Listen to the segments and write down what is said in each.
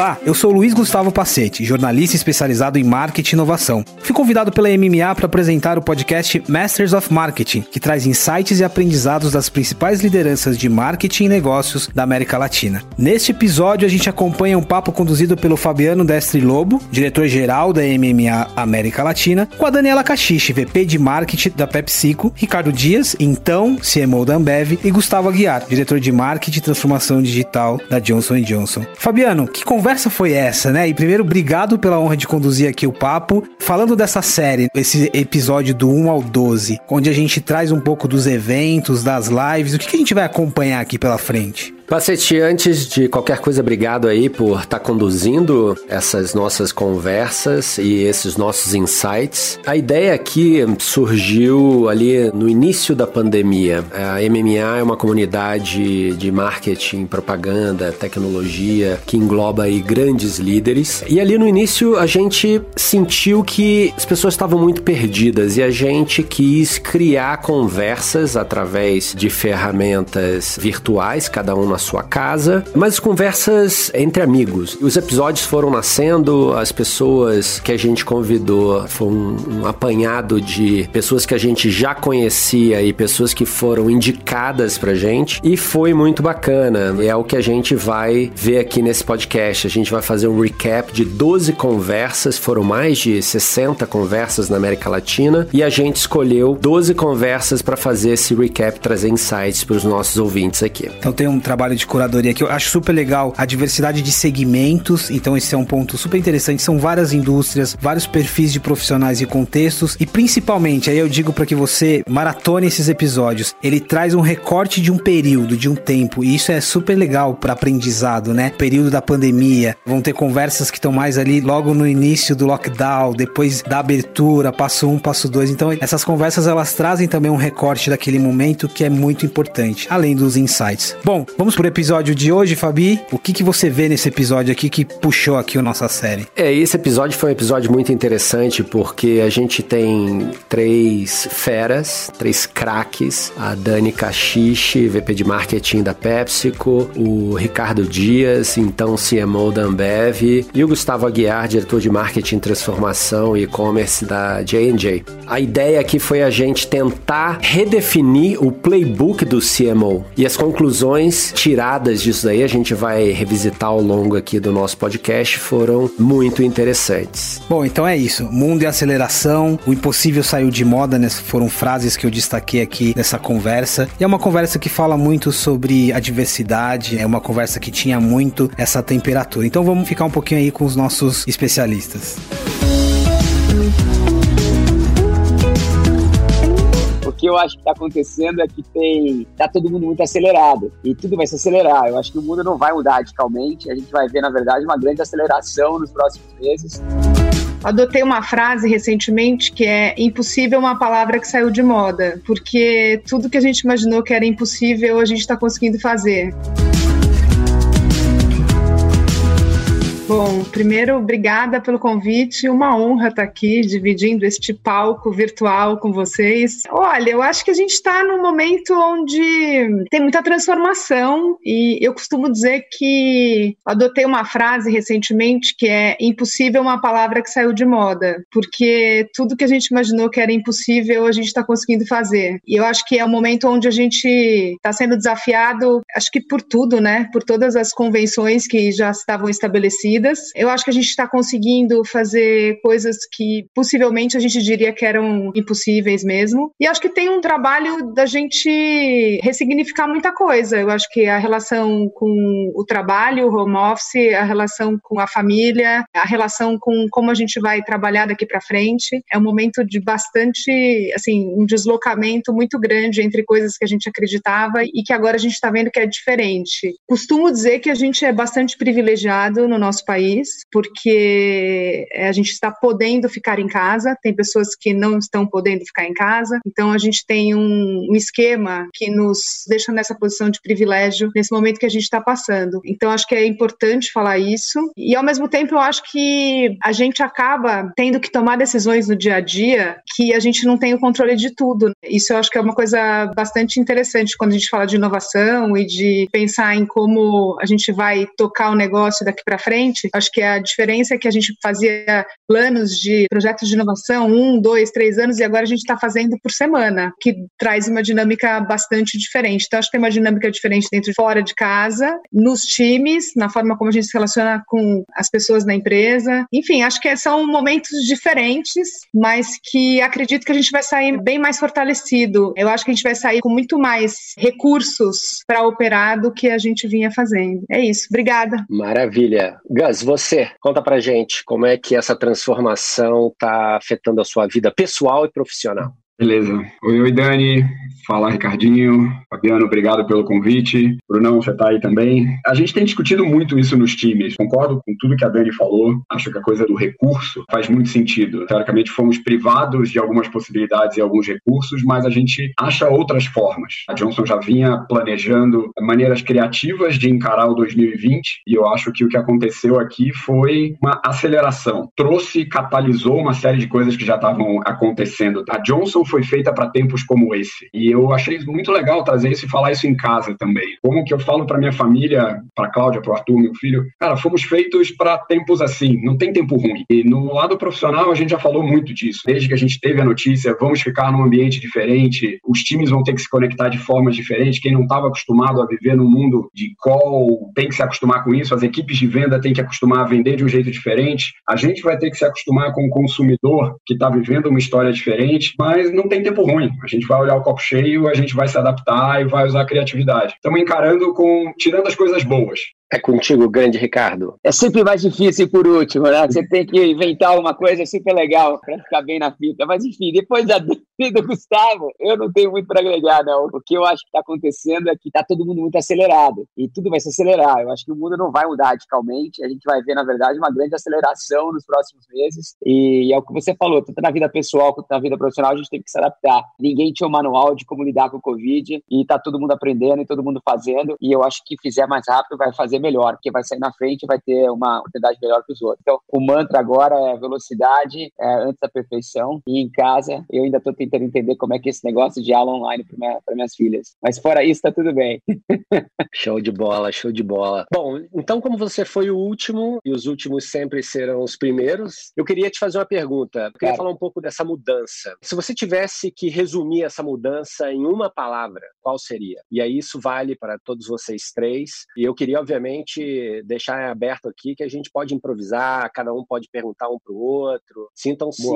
Olá, eu sou Luiz Gustavo Pacete, jornalista especializado em marketing e inovação. Fui convidado pela MMA para apresentar o podcast Masters of Marketing, que traz insights e aprendizados das principais lideranças de marketing e negócios da América Latina. Neste episódio, a gente acompanha um papo conduzido pelo Fabiano Destre Lobo, diretor-geral da MMA América Latina, com a Daniela Cachiche, VP de Marketing da PepsiCo, Ricardo Dias, então CMO da Ambev, e Gustavo Aguiar, diretor de Marketing e Transformação Digital da Johnson Johnson. Fabiano, que conversa conversa foi essa, né? E primeiro, obrigado pela honra de conduzir aqui o papo. Falando dessa série, esse episódio do 1 ao 12, onde a gente traz um pouco dos eventos, das lives, o que, que a gente vai acompanhar aqui pela frente? Pacete, antes de qualquer coisa, obrigado aí por estar tá conduzindo essas nossas conversas e esses nossos insights. A ideia aqui surgiu ali no início da pandemia. A MMA é uma comunidade de marketing, propaganda, tecnologia que engloba aí grandes líderes. E ali no início a gente sentiu que as pessoas estavam muito perdidas e a gente quis criar conversas através de ferramentas virtuais, cada um na sua casa, mas conversas entre amigos. Os episódios foram nascendo, as pessoas que a gente convidou foi um, um apanhado de pessoas que a gente já conhecia e pessoas que foram indicadas pra gente e foi muito bacana. É o que a gente vai ver aqui nesse podcast. A gente vai fazer um recap de 12 conversas, foram mais de 60 conversas na América Latina e a gente escolheu 12 conversas para fazer esse recap, trazer insights para os nossos ouvintes aqui. Então tem um trabalho de curadoria que eu acho super legal, a diversidade de segmentos, então esse é um ponto super interessante, são várias indústrias, vários perfis de profissionais e contextos e principalmente, aí eu digo para que você maratone esses episódios, ele traz um recorte de um período, de um tempo, e isso é super legal para aprendizado, né? Período da pandemia, vão ter conversas que estão mais ali logo no início do lockdown, depois da abertura, passo um, passo dois, então essas conversas elas trazem também um recorte daquele momento que é muito importante, além dos insights. Bom, vamos pro episódio de hoje, Fabi. O que, que você vê nesse episódio aqui que puxou aqui a nossa série? É, esse episódio foi um episódio muito interessante porque a gente tem três feras, três craques, a Dani Cachiche, VP de Marketing da PepsiCo, o Ricardo Dias, então CMO da Ambev, e o Gustavo Aguiar, diretor de Marketing, Transformação e E-Commerce da J&J. A ideia aqui foi a gente tentar redefinir o playbook do CMO e as conclusões tiradas disso daí, a gente vai revisitar ao longo aqui do nosso podcast, foram muito interessantes. Bom, então é isso. Mundo e aceleração, o impossível saiu de moda, né? Foram frases que eu destaquei aqui nessa conversa. E é uma conversa que fala muito sobre a diversidade, é uma conversa que tinha muito essa temperatura. Então vamos ficar um pouquinho aí com os nossos especialistas. que eu acho que está acontecendo é que tem tá todo mundo muito acelerado e tudo vai se acelerar. Eu acho que o mundo não vai mudar radicalmente. A gente vai ver, na verdade, uma grande aceleração nos próximos meses. Adotei uma frase recentemente que é impossível é uma palavra que saiu de moda, porque tudo que a gente imaginou que era impossível a gente está conseguindo fazer. Bom, primeiro, obrigada pelo convite. Uma honra estar aqui dividindo este palco virtual com vocês. Olha, eu acho que a gente está num momento onde tem muita transformação e eu costumo dizer que adotei uma frase recentemente que é impossível uma palavra que saiu de moda, porque tudo que a gente imaginou que era impossível a gente está conseguindo fazer. E eu acho que é um momento onde a gente está sendo desafiado, acho que por tudo, né? Por todas as convenções que já estavam estabelecidas eu acho que a gente está conseguindo fazer coisas que possivelmente a gente diria que eram impossíveis mesmo. E acho que tem um trabalho da gente ressignificar muita coisa. Eu acho que a relação com o trabalho, o home office, a relação com a família, a relação com como a gente vai trabalhar daqui para frente, é um momento de bastante, assim, um deslocamento muito grande entre coisas que a gente acreditava e que agora a gente está vendo que é diferente. Costumo dizer que a gente é bastante privilegiado no nosso país, porque eh, a gente está podendo ficar em casa, tem pessoas que não estão podendo ficar em casa, então a gente tem um, um esquema que nos deixa nessa posição de privilégio nesse momento que a gente está passando. Então acho que é importante falar isso e ao mesmo tempo eu acho que a gente acaba tendo que tomar decisões no dia a dia que a gente não tem o controle de tudo. Isso eu acho que é uma coisa bastante interessante quando a gente fala de inovação e de pensar em como a gente vai tocar o negócio daqui para frente. Acho que a diferença é que a gente fazia planos de projetos de inovação um, dois, três anos e agora a gente está fazendo por semana, que traz uma dinâmica bastante diferente. Então acho que tem uma dinâmica diferente dentro e fora de casa, nos times, na forma como a gente se relaciona com as pessoas na empresa. Enfim, acho que são momentos diferentes, mas que acredito que a gente vai sair bem mais fortalecido. Eu acho que a gente vai sair com muito mais recursos para operar do que a gente vinha fazendo. É isso. Obrigada. Maravilha. Gus, você, conta pra gente como é que essa transformação está afetando a sua vida pessoal e profissional. Beleza. Oi, oi, Dani. Fala, Ricardinho. Fabiano, obrigado pelo convite. Brunão, você tá aí também. A gente tem discutido muito isso nos times. Concordo com tudo que a Dani falou. Acho que a coisa do recurso faz muito sentido. Teoricamente, fomos privados de algumas possibilidades e alguns recursos, mas a gente acha outras formas. A Johnson já vinha planejando maneiras criativas de encarar o 2020 e eu acho que o que aconteceu aqui foi uma aceleração. Trouxe, catalisou uma série de coisas que já estavam acontecendo. A Johnson foi feita para tempos como esse. E eu achei muito legal trazer isso e falar isso em casa também. Como que eu falo para minha família, para Cláudia, para Arthur, meu filho, cara, fomos feitos para tempos assim, não tem tempo ruim. E no lado profissional a gente já falou muito disso. Desde que a gente teve a notícia, vamos ficar num ambiente diferente, os times vão ter que se conectar de formas diferentes. Quem não estava acostumado a viver num mundo de call tem que se acostumar com isso, as equipes de venda têm que acostumar a vender de um jeito diferente. A gente vai ter que se acostumar com o consumidor que está vivendo uma história diferente, mas não tem tempo ruim. A gente vai olhar o copo cheio, a gente vai se adaptar e vai usar a criatividade. Estamos encarando com tirando as coisas boas. É contigo, grande Ricardo. É sempre mais difícil por último, né? Você tem que inventar uma coisa super legal para ficar bem na fita. Mas enfim, depois da do Gustavo, eu não tenho muito para agregar, não. O que eu acho que está acontecendo é que está todo mundo muito acelerado e tudo vai se acelerar. Eu acho que o mundo não vai mudar radicalmente. A gente vai ver, na verdade, uma grande aceleração nos próximos meses. E é o que você falou, tanto na vida pessoal quanto na vida profissional, a gente tem que se adaptar. Ninguém tinha um manual de como lidar com o Covid e está todo mundo aprendendo e todo mundo fazendo. E eu acho que fizer mais rápido vai fazer melhor, porque vai sair na frente e vai ter uma oportunidade melhor que os outros. Então, o mantra agora é velocidade é, antes da perfeição. E em casa, eu ainda estou tentando entender como é que é esse negócio de aula online para minha, minhas filhas. Mas fora isso, está tudo bem. show de bola, show de bola. Bom, então, como você foi o último, e os últimos sempre serão os primeiros, eu queria te fazer uma pergunta. Eu queria claro. falar um pouco dessa mudança. Se você tivesse que resumir essa mudança em uma palavra, qual seria? E aí isso vale para todos vocês três. E eu queria, obviamente, obviamente, deixar aberto aqui que a gente pode improvisar, cada um pode perguntar um para o outro. Sintam-se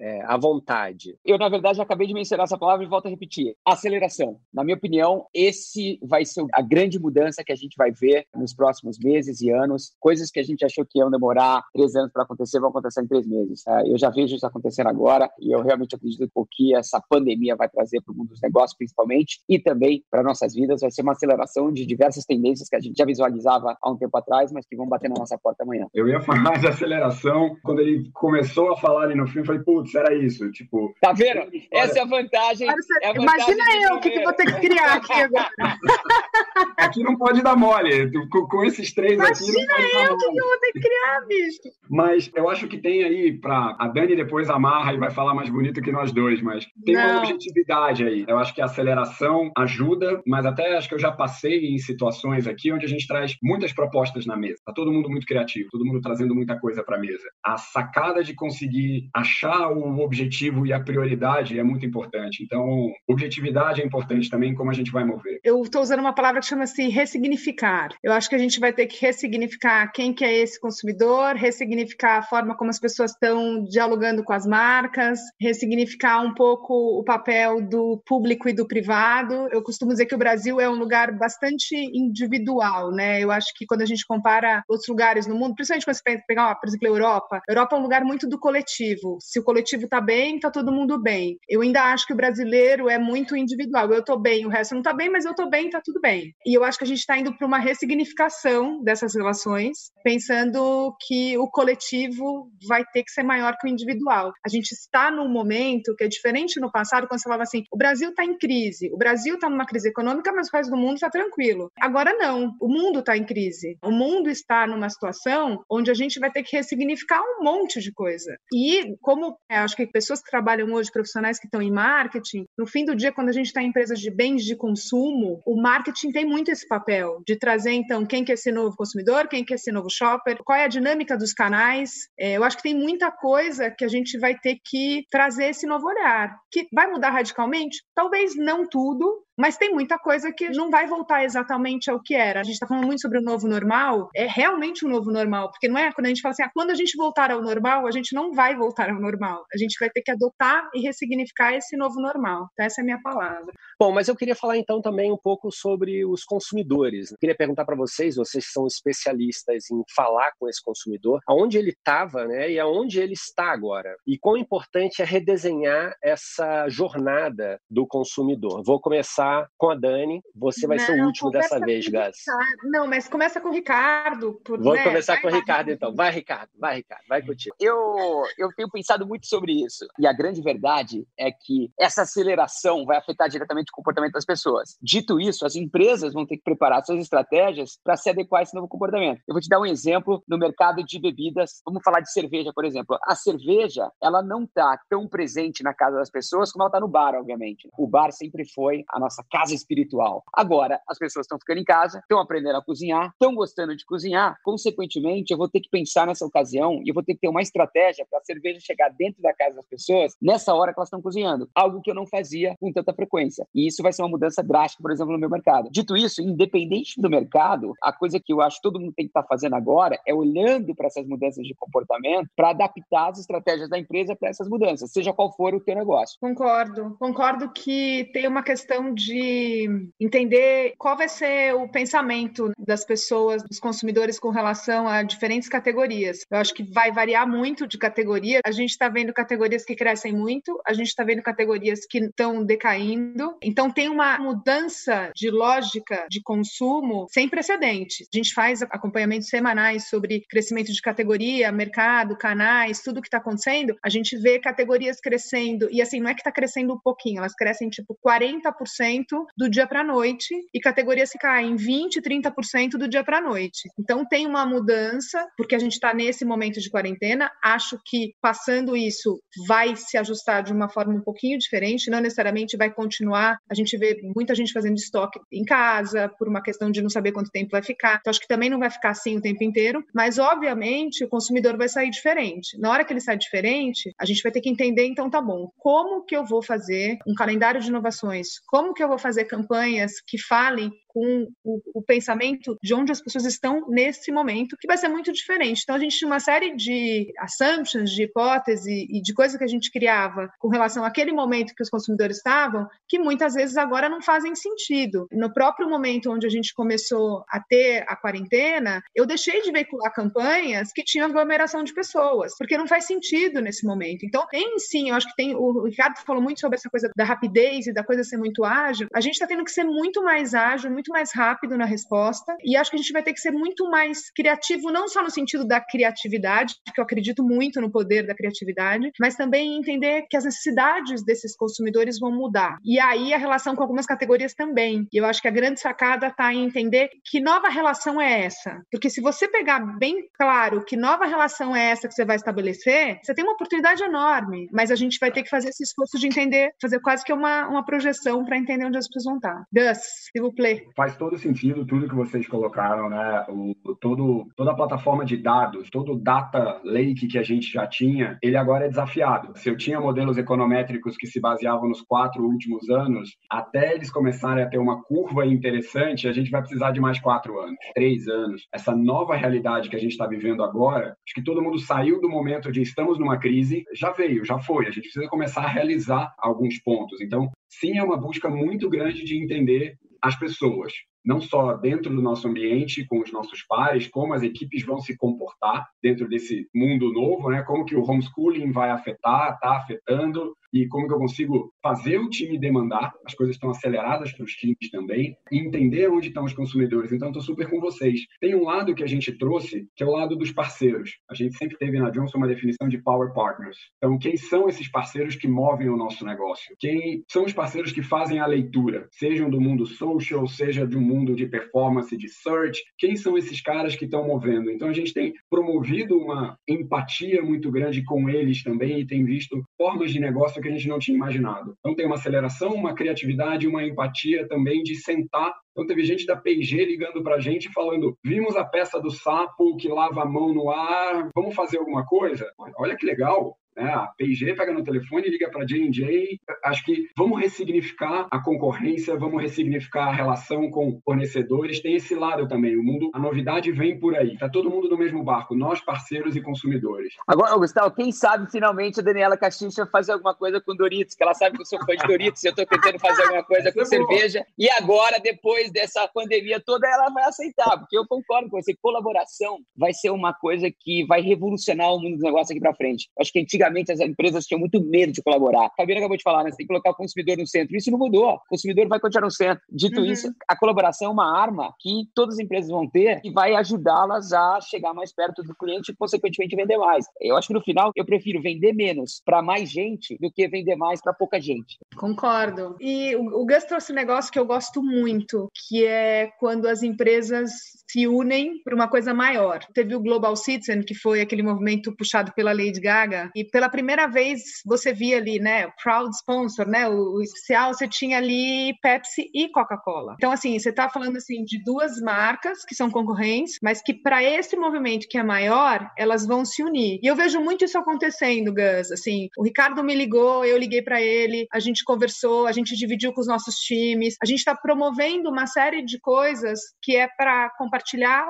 é, à vontade. Eu, na verdade, acabei de mencionar essa palavra e volto a repetir. Aceleração. Na minha opinião, esse vai ser a grande mudança que a gente vai ver nos próximos meses e anos. Coisas que a gente achou que iam demorar três anos para acontecer, vão acontecer em três meses. É, eu já vejo isso acontecendo agora e eu realmente acredito que o que essa pandemia vai trazer para o mundo dos negócios, principalmente, e também para nossas vidas, vai ser uma aceleração de diversas tendências que a gente já visualizava há um tempo atrás, mas que vão bater na nossa porta amanhã. Eu ia falar de aceleração, quando ele começou a falar ali no filme, eu falei, putz, era isso, tipo... Tá vendo? Essa é a vantagem. É a vantagem Imagina eu, o que, que vou ter que criar aqui agora. aqui não pode dar mole, com, com esses três Imagina aqui pode eu, o que, que eu vou ter que criar, bicho? Mas eu acho que tem aí, para a Dani depois amarra e vai falar mais bonito que nós dois, mas tem não. uma objetividade aí. Eu acho que a aceleração ajuda, mas até acho que eu já passei em situações aqui onde a gente traz muitas propostas na mesa. Tá todo mundo muito criativo, todo mundo trazendo muita coisa para a mesa. A sacada de conseguir achar o objetivo e a prioridade é muito importante. Então, objetividade é importante também como a gente vai mover. Eu estou usando uma palavra que chama-se ressignificar. Eu acho que a gente vai ter que ressignificar quem que é esse consumidor, ressignificar a forma como as pessoas estão dialogando com as marcas, ressignificar um pouco o papel do público e do privado. Eu costumo dizer que o Brasil é um lugar bastante individual, né? Eu acho que quando a gente compara outros lugares no mundo, principalmente quando você pegar, por exemplo, a Europa, a Europa é um lugar muito do coletivo. Se o coletivo está bem, está todo mundo bem. Eu ainda acho que o brasileiro é muito individual. Eu estou bem, o resto não está bem, mas eu estou bem, está tudo bem. E eu acho que a gente está indo para uma ressignificação dessas relações, pensando que o coletivo vai ter que ser maior que o individual. A gente está num momento que é diferente no passado, quando você falava assim: o Brasil está em crise, o Brasil está numa crise econômica, mas o resto do mundo está tranquilo. Agora não, o mundo está em crise. O mundo está numa situação onde a gente vai ter que ressignificar um monte de coisa. E como é, acho que pessoas que trabalham hoje, profissionais que estão em marketing, no fim do dia, quando a gente está em empresas de bens de consumo, o marketing tem muito esse papel de trazer então quem que é esse novo consumidor, quem que é esse novo shopper, qual é a dinâmica dos canais. É, eu acho que tem muita coisa que a gente vai ter que trazer esse novo olhar, que vai mudar radicalmente, talvez não tudo, mas tem muita coisa que não vai voltar exatamente ao que era. A gente está falando muito sobre o novo normal, é realmente um novo normal, porque não é quando a gente fala assim, ah, quando a gente voltar ao normal, a gente não vai voltar ao normal. A gente vai ter que adotar e ressignificar esse novo normal. Então, essa é a minha palavra. Bom, mas eu queria falar então também um pouco sobre os consumidores. Eu queria perguntar para vocês, vocês que são especialistas em falar com esse consumidor, aonde ele estava, né, e aonde ele está agora. E quão importante é redesenhar essa jornada do consumidor. Vou começar começar com a Dani. Você vai não, ser o último dessa vez, Gas. Não, mas começa com o Ricardo. Por, Vou né? começar vai, com o Ricardo, então. Vai, Ricardo. Vai, Ricardo. Vai contigo. Eu, eu tenho pensado muito sobre isso. E a grande verdade é que essa aceleração vai afetar diretamente o comportamento das pessoas. Dito isso, as empresas vão ter que preparar suas estratégias para se adequar a esse novo comportamento. Eu vou te dar um exemplo no mercado de bebidas. Vamos falar de cerveja, por exemplo. A cerveja, ela não está tão presente na casa das pessoas como ela está no bar, obviamente. O bar sempre foi a nossa nossa casa espiritual. Agora, as pessoas estão ficando em casa, estão aprendendo a cozinhar, estão gostando de cozinhar, consequentemente, eu vou ter que pensar nessa ocasião e eu vou ter que ter uma estratégia para a cerveja chegar dentro da casa das pessoas nessa hora que elas estão cozinhando, algo que eu não fazia com tanta frequência. E isso vai ser uma mudança drástica, por exemplo, no meu mercado. Dito isso, independente do mercado, a coisa que eu acho que todo mundo tem que estar tá fazendo agora é olhando para essas mudanças de comportamento para adaptar as estratégias da empresa para essas mudanças, seja qual for o teu negócio. Concordo. Concordo que tem uma questão de de entender qual vai ser o pensamento das pessoas, dos consumidores com relação a diferentes categorias. Eu acho que vai variar muito de categoria. A gente está vendo categorias que crescem muito, a gente está vendo categorias que estão decaindo. Então tem uma mudança de lógica de consumo sem precedentes. A gente faz acompanhamentos semanais sobre crescimento de categoria, mercado, canais, tudo que está acontecendo. A gente vê categorias crescendo e assim não é que está crescendo um pouquinho, elas crescem tipo 40% do dia para a noite e categorias que caem 20, 30% do dia para a noite. Então tem uma mudança, porque a gente está nesse momento de quarentena. Acho que passando isso vai se ajustar de uma forma um pouquinho diferente, não necessariamente vai continuar. A gente vê muita gente fazendo estoque em casa por uma questão de não saber quanto tempo vai ficar. Então acho que também não vai ficar assim o tempo inteiro, mas obviamente o consumidor vai sair diferente. Na hora que ele sai diferente, a gente vai ter que entender então tá bom, como que eu vou fazer um calendário de inovações? Como que eu vou fazer campanhas que falem com o, o, pensamento de onde as pessoas estão nesse momento, que vai ser muito diferente. Então, a gente tinha uma série de assumptions, de hipóteses e de coisas que a gente criava com relação àquele momento que os consumidores estavam, que muitas vezes agora não fazem sentido. No próprio momento onde a gente começou a ter a quarentena, eu deixei de veicular campanhas que tinham aglomeração de pessoas, porque não faz sentido nesse momento. Então, tem sim, eu acho que tem. O Ricardo falou muito sobre essa coisa da rapidez e da coisa ser muito ágil. A gente está tendo que ser muito mais ágil, muito mais rápido na resposta. E acho que a gente vai ter que ser muito mais criativo, não só no sentido da criatividade, que eu acredito muito no poder da criatividade, mas também entender que as necessidades desses consumidores vão mudar. E aí a relação com algumas categorias também. E eu acho que a grande sacada está em entender que nova relação é essa. Porque se você pegar bem claro que nova relação é essa que você vai estabelecer, você tem uma oportunidade enorme. Mas a gente vai ter que fazer esse esforço de entender, fazer quase que uma, uma projeção para entender onde as pessoas vão estar. Gus, se vous plaît. Faz todo sentido tudo que vocês colocaram, né? O, todo, toda a plataforma de dados, todo o data lake que a gente já tinha, ele agora é desafiado. Se eu tinha modelos econométricos que se baseavam nos quatro últimos anos, até eles começarem a ter uma curva interessante, a gente vai precisar de mais quatro anos, três anos. Essa nova realidade que a gente está vivendo agora, acho que todo mundo saiu do momento de estamos numa crise, já veio, já foi. A gente precisa começar a realizar alguns pontos. Então, sim, é uma busca muito grande de entender as pessoas não só dentro do nosso ambiente, com os nossos pares, como as equipes vão se comportar dentro desse mundo novo, né? Como que o homeschooling vai afetar, está afetando, e como que eu consigo fazer o time demandar, as coisas estão aceleradas para os times também, e entender onde estão os consumidores. Então, estou super com vocês. Tem um lado que a gente trouxe, que é o lado dos parceiros. A gente sempre teve na Johnson uma definição de Power Partners. Então, quem são esses parceiros que movem o nosso negócio? Quem são os parceiros que fazem a leitura, sejam do mundo social, seja de um mundo de performance, de search? Quem são esses caras que estão movendo? Então, a gente tem promovido uma empatia muito grande com eles também e tem visto formas de negócio que a gente não tinha imaginado. Então tem uma aceleração, uma criatividade, uma empatia também de sentar. Então teve gente da P&G ligando para a gente falando: vimos a peça do sapo que lava a mão no ar, vamos fazer alguma coisa? Olha que legal. Né? A P&G pega no telefone e liga para a J&J. Acho que vamos ressignificar a concorrência, vamos ressignificar a relação com fornecedores. Tem esse lado também. O mundo, a novidade vem por aí. Tá todo mundo no mesmo barco, nós parceiros e consumidores. Agora, Gustavo, quem sabe finalmente a Daniela Caxixa fazer alguma coisa com Doritos, que ela sabe que eu sou fã de Doritos, eu estou tentando fazer alguma coisa com é cerveja. E agora, depois dessa pandemia toda, ela vai aceitar, porque eu concordo com você. Colaboração vai ser uma coisa que vai revolucionar o mundo dos negócios aqui para frente. Acho que antigamente antigamente as empresas tinham muito medo de colaborar. A Fabiana acabou de falar, né? Você tem que colocar o consumidor no centro. Isso não mudou. O consumidor vai continuar no centro. Dito uhum. isso, a colaboração é uma arma que todas as empresas vão ter e vai ajudá-las a chegar mais perto do cliente e, consequentemente, vender mais. Eu acho que no final eu prefiro vender menos para mais gente do que vender mais para pouca gente. Concordo. E o, o Gus trouxe um negócio que eu gosto muito, que é quando as empresas se unem para uma coisa maior. Teve o Global Citizen, que foi aquele movimento puxado pela Lady Gaga, e pela primeira vez você via ali, né, o proud sponsor, né, o, especial, você tinha ali Pepsi e Coca-Cola. Então, assim, você está falando assim de duas marcas que são concorrentes, mas que para esse movimento que é maior, elas vão se unir. E eu vejo muito isso acontecendo, Gus. Assim, o Ricardo me ligou, eu liguei para ele, a gente conversou, a gente dividiu com os nossos times, a gente está promovendo uma série de coisas que é para compartilhar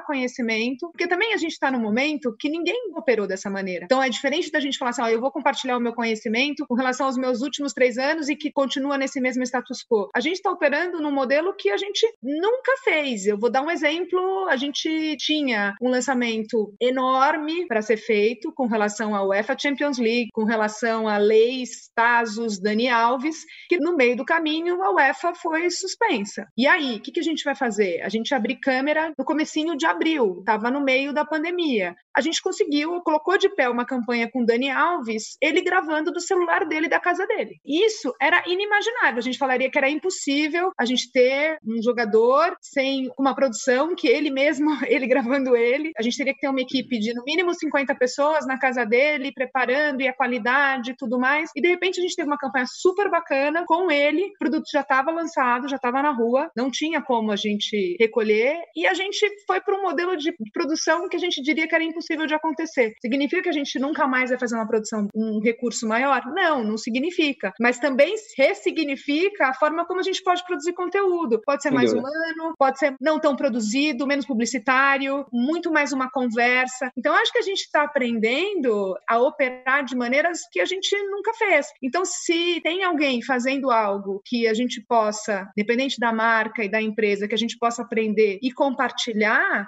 conhecimento, porque também a gente está num momento que ninguém operou dessa maneira. Então, é diferente da gente falar assim, ó, eu vou compartilhar o meu conhecimento com relação aos meus últimos três anos e que continua nesse mesmo status quo. A gente está operando num modelo que a gente nunca fez. Eu vou dar um exemplo: a gente tinha um lançamento enorme para ser feito com relação à UEFA Champions League, com relação a leis, Tazos, Dani Alves, que no meio do caminho a UEFA foi suspensa. E aí, o que, que a gente vai fazer? A gente abrir câmera no comecinho de abril, estava no meio da pandemia. A gente conseguiu, colocou de pé uma campanha com Dani Alves ele gravando do celular dele da casa dele. Isso era inimaginável. A gente falaria que era impossível a gente ter um jogador sem uma produção que ele mesmo, ele gravando ele. A gente teria que ter uma equipe de no mínimo 50 pessoas na casa dele, preparando e a qualidade e tudo mais. E de repente a gente teve uma campanha super bacana com ele. O produto já estava lançado, já estava na rua, não tinha como a gente recolher e a gente foi para um modelo de produção que a gente diria que era impossível de acontecer. Significa que a gente nunca mais vai fazer uma produção um recurso maior? Não, não significa. Mas também ressignifica a forma como a gente pode produzir conteúdo. Pode ser mais humano, pode ser não tão produzido, menos publicitário, muito mais uma conversa. Então, acho que a gente está aprendendo a operar de maneiras que a gente nunca fez. Então, se tem alguém fazendo algo que a gente possa, dependente da marca e da empresa, que a gente possa aprender e compartilhar,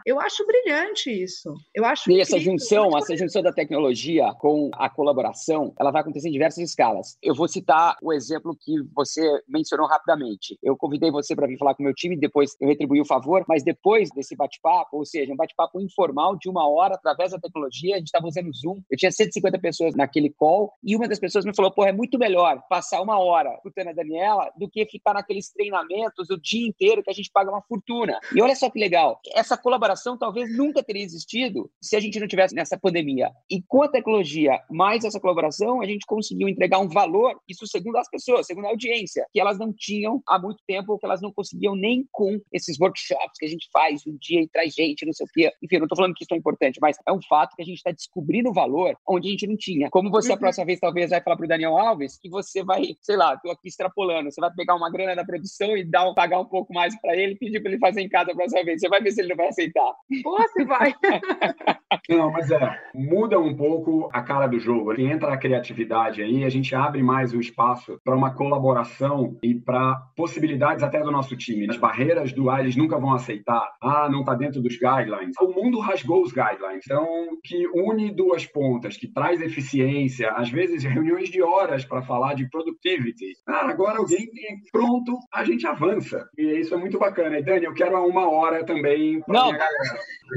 eu acho brilhante isso. Eu acho e essa junção, essa junção da tecnologia com a colaboração ela vai acontecer em diversas escalas. Eu vou citar o exemplo que você mencionou rapidamente. Eu convidei você para vir falar com o meu time, depois eu retribuí o favor, mas depois desse bate-papo, ou seja, um bate-papo informal de uma hora através da tecnologia, a gente estava usando o Zoom, eu tinha 150 pessoas naquele call e uma das pessoas me falou: pô, é muito melhor passar uma hora escutando a Daniela do que ficar naqueles treinamentos o dia inteiro que a gente paga uma fortuna. E olha só que legal, essa colaboração talvez nunca teria existido se a gente não tivesse nessa pandemia. E com a tecnologia, mais essa colaboração, a gente conseguiu entregar um valor, isso segundo as pessoas, segundo a audiência, que elas não tinham há muito tempo, que elas não conseguiam nem com esses workshops que a gente faz um dia e traz gente, não sei o quê. Enfim, não estou falando que isso é importante, mas é um fato que a gente está descobrindo valor onde a gente não tinha. Como você, uhum. a próxima vez, talvez vai falar para o Daniel Alves que você vai, sei lá, estou aqui extrapolando, você vai pegar uma grana da produção e dar, pagar um pouco mais para ele pedir para ele fazer em casa a próxima vez. Você vai ver se ele não vai aceitar. Pô, você vai. Não, mas é, muda um pouco a cara do jogo. Entra a criatividade aí, a gente abre mais o espaço para uma colaboração e para possibilidades até do nosso time. As barreiras do ah, eles nunca vão aceitar. Ah, não está dentro dos guidelines. O mundo rasgou os guidelines. Então, que une duas pontas, que traz eficiência, às vezes reuniões de horas para falar de productivity. Ah, agora alguém tem pronto, a gente avança. E isso é muito bacana. E Dani, eu quero uma hora também. Não,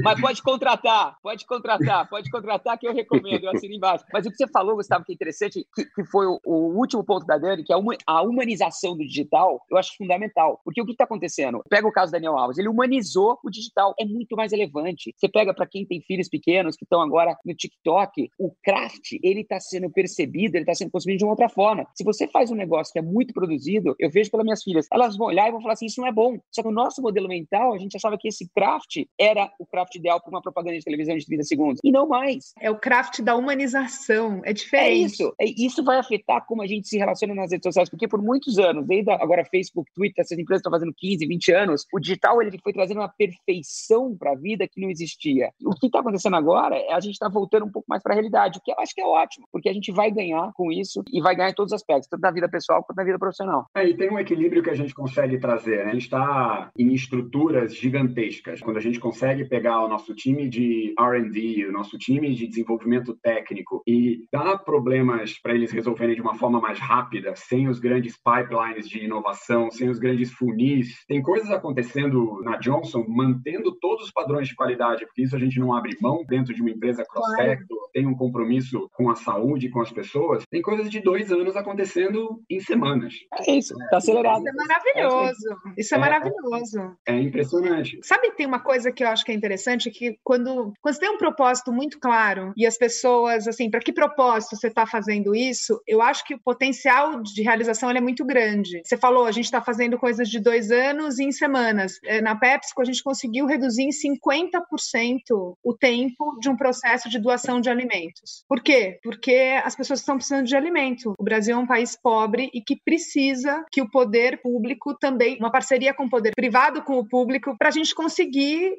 mas pode contratar, pode contratar, pode contratar que eu recomendo, eu assino embaixo. Mas o que você falou, Gustavo, que é interessante, que, que foi o, o, último ponto da Dani, que é a humanização do digital, eu acho fundamental. Porque o que está acontecendo? Pega o caso do Daniel Alves, ele humanizou o digital, é muito mais relevante. Você pega para quem tem filhos pequenos que estão agora no TikTok, o craft, ele está sendo percebido, ele está sendo consumido de uma outra forma. Se você faz um negócio que é muito produzido, eu vejo pelas minhas filhas, elas vão olhar e vão falar assim, isso não é bom. Só que o nosso modelo mental, a gente achava que esse craft era o craft ideal para uma propaganda de televisão de 30 segundos. E não mais. É o craft da humanização. É diferente. É isso. É, isso vai afetar como a gente se relaciona nas redes sociais, porque por muitos anos, desde agora Facebook, Twitter, essas empresas estão fazendo 15, 20 anos, o digital ele foi trazendo uma perfeição para a vida que não existia. O que está acontecendo agora é a gente está voltando um pouco mais para a realidade, o que eu acho que é ótimo, porque a gente vai ganhar com isso e vai ganhar em todos os aspectos, tanto na vida pessoal quanto na vida profissional. É, e tem um equilíbrio que a gente consegue trazer. Né? A gente está em estruturas gigantescas. Quando a gente consegue pegar o nosso time de R&D, o nosso time de desenvolvimento técnico e dar problemas para eles resolverem de uma forma mais rápida, sem os grandes pipelines de inovação, sem os grandes funis. Tem coisas acontecendo na Johnson mantendo todos os padrões de qualidade, porque isso a gente não abre mão dentro de uma empresa cross-sector, claro. tem um compromisso com a saúde, com as pessoas. Tem coisas de dois anos acontecendo em semanas. É isso, está acelerado. Isso é maravilhoso. Isso é, é maravilhoso. É impressionante. Sabe, tem uma coisa que eu acho que é interessante, que quando, quando você tem um propósito muito claro e as pessoas, assim, para que propósito você está fazendo isso, eu acho que o potencial de realização é muito grande. Você falou, a gente está fazendo coisas de dois anos em semanas. É, na PepsiCo, a gente conseguiu reduzir em 50% o tempo de um processo de doação de alimentos. Por quê? Porque as pessoas estão precisando de alimento. O Brasil é um país pobre e que precisa que o poder público também, uma parceria com o poder privado com o público, para a gente conseguir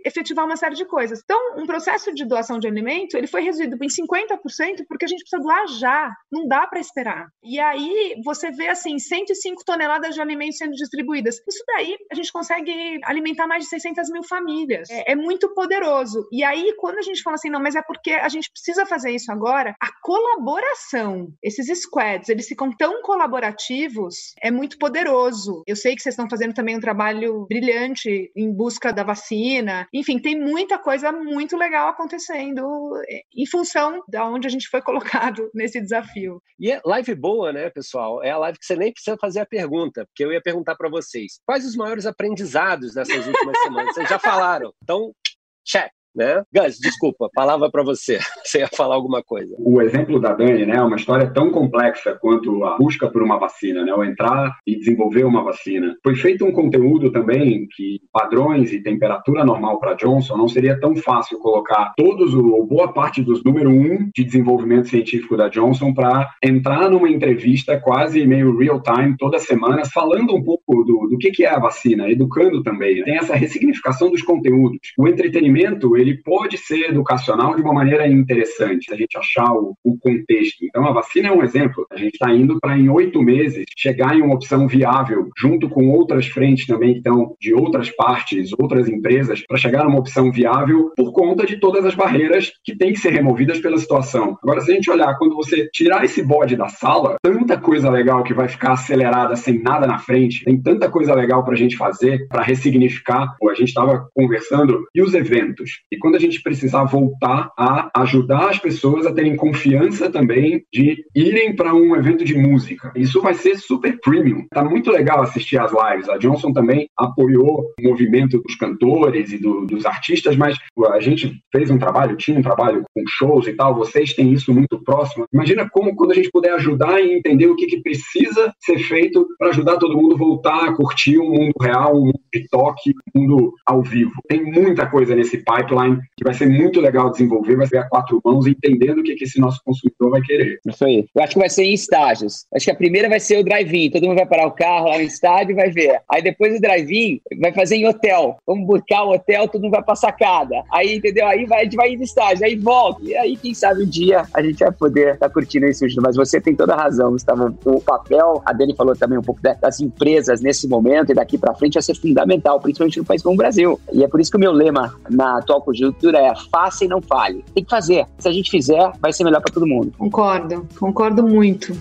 efetivar uma série de coisas. Então, um processo de doação de alimento, ele foi reduzido em 50% porque a gente precisa doar já, não dá para esperar. E aí você vê assim 105 toneladas de alimentos sendo distribuídas. Isso daí a gente consegue alimentar mais de 600 mil famílias. É, é muito poderoso. E aí quando a gente fala assim, não, mas é porque a gente precisa fazer isso agora, a colaboração, esses squads, eles ficam tão colaborativos, é muito poderoso. Eu sei que vocês estão fazendo também um trabalho brilhante em busca da vacina. Enfim, tem muita coisa muito legal acontecendo é, em função da onde a gente foi colocado nesse desafio. E é live boa, né, pessoal? É a live que você nem precisa fazer a pergunta, porque eu ia perguntar para vocês quais os maiores aprendizados dessas últimas semanas. Vocês já falaram. Então, check né? Gus, desculpa, palavra para você. Você ia falar alguma coisa. O exemplo da Dani, né, é uma história tão complexa quanto a busca por uma vacina, né, o entrar e desenvolver uma vacina. Foi feito um conteúdo também que padrões e temperatura normal para Johnson não seria tão fácil colocar todos ou boa parte dos número um de desenvolvimento científico da Johnson para entrar numa entrevista quase meio real time toda semana falando um pouco do, do que, que é a vacina, educando também. Né? Tem essa ressignificação dos conteúdos. O entretenimento ele pode ser educacional de uma maneira interessante, se a gente achar o, o contexto. Então, a vacina é um exemplo. A gente está indo para, em oito meses, chegar em uma opção viável, junto com outras frentes também que estão de outras partes, outras empresas, para chegar numa opção viável por conta de todas as barreiras que têm que ser removidas pela situação. Agora, se a gente olhar, quando você tirar esse bode da sala, tanta coisa legal que vai ficar acelerada sem nada na frente, tem tanta coisa legal para a gente fazer, para ressignificar. a gente estava conversando, e os eventos? E quando a gente precisar voltar a ajudar as pessoas a terem confiança também de irem para um evento de música. Isso vai ser super premium. Tá muito legal assistir as lives. A Johnson também apoiou o movimento dos cantores e do, dos artistas, mas a gente fez um trabalho, tinha um trabalho com shows e tal. Vocês têm isso muito próximo. Imagina como quando a gente puder ajudar e entender o que, que precisa ser feito para ajudar todo mundo a voltar a curtir um mundo real, um mundo de toque, um mundo ao vivo. Tem muita coisa nesse pipeline que vai ser muito legal desenvolver, vai ser a quatro mãos, entendendo o que, que esse nosso consumidor vai querer. Isso aí. Eu acho que vai ser em estágios. Acho que a primeira vai ser o drive-in. Todo mundo vai parar o carro lá no estádio e vai ver. Aí depois o drive-in vai fazer em hotel. Vamos buscar o hotel, todo mundo vai pra sacada. Aí, entendeu? Aí vai, a gente vai ir no estágio, aí volta. E aí, quem sabe um dia a gente vai poder estar tá curtindo isso. Mas você tem toda a razão, Gustavo. O papel, a Dani falou também um pouco das empresas nesse momento e daqui para frente vai ser fundamental, principalmente no país como o Brasil. E é por isso que o meu lema na atual conjuntura é faça e não fale. Tem que fazer. Se a gente fizer, vai ser melhor para todo mundo. Concordo, concordo muito.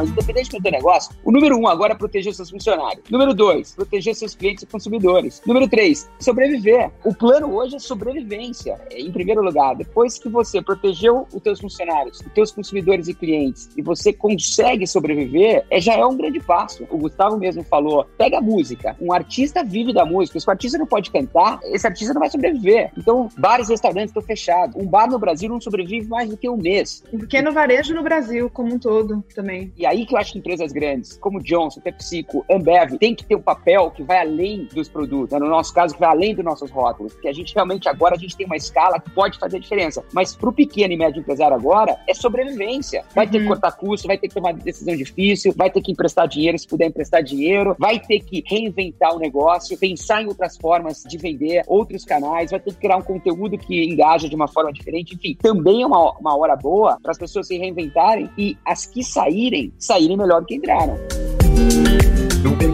Mas independente do teu negócio, o número um agora é proteger seus funcionários. Número dois, proteger seus clientes e consumidores. Número três, sobreviver. O plano hoje é sobrevivência, é, em primeiro lugar. Depois que você protegeu os teus funcionários, os teus consumidores e clientes, e você consegue sobreviver, é, já é um grande passo. O Gustavo mesmo falou, pega a música. Um artista vive da música. Se o artista não pode cantar, esse artista não vai sobreviver. Então, bares e restaurantes estão fechados. Um bar no Brasil não sobrevive mais do que um mês. Um pequeno varejo no Brasil como um todo também. E aí que eu acho que empresas grandes, como Johnson, PepsiCo, Ambev, tem que ter um papel que vai além dos produtos, né? no nosso caso, que vai além dos nossos rótulos, porque a gente realmente agora a gente tem uma escala que pode fazer diferença. Mas para o pequeno e médio empresário agora, é sobrevivência. Vai uhum. ter que uhum. cortar custo, vai ter que tomar decisão difícil, vai ter que emprestar dinheiro se puder emprestar dinheiro, vai ter que reinventar o negócio, pensar em outras formas de vender, outros canais, vai ter que criar um conteúdo que engaja de uma forma diferente. Enfim, também é uma, uma hora boa para as pessoas se reinventarem e as que saírem, saírem melhor do que entraram.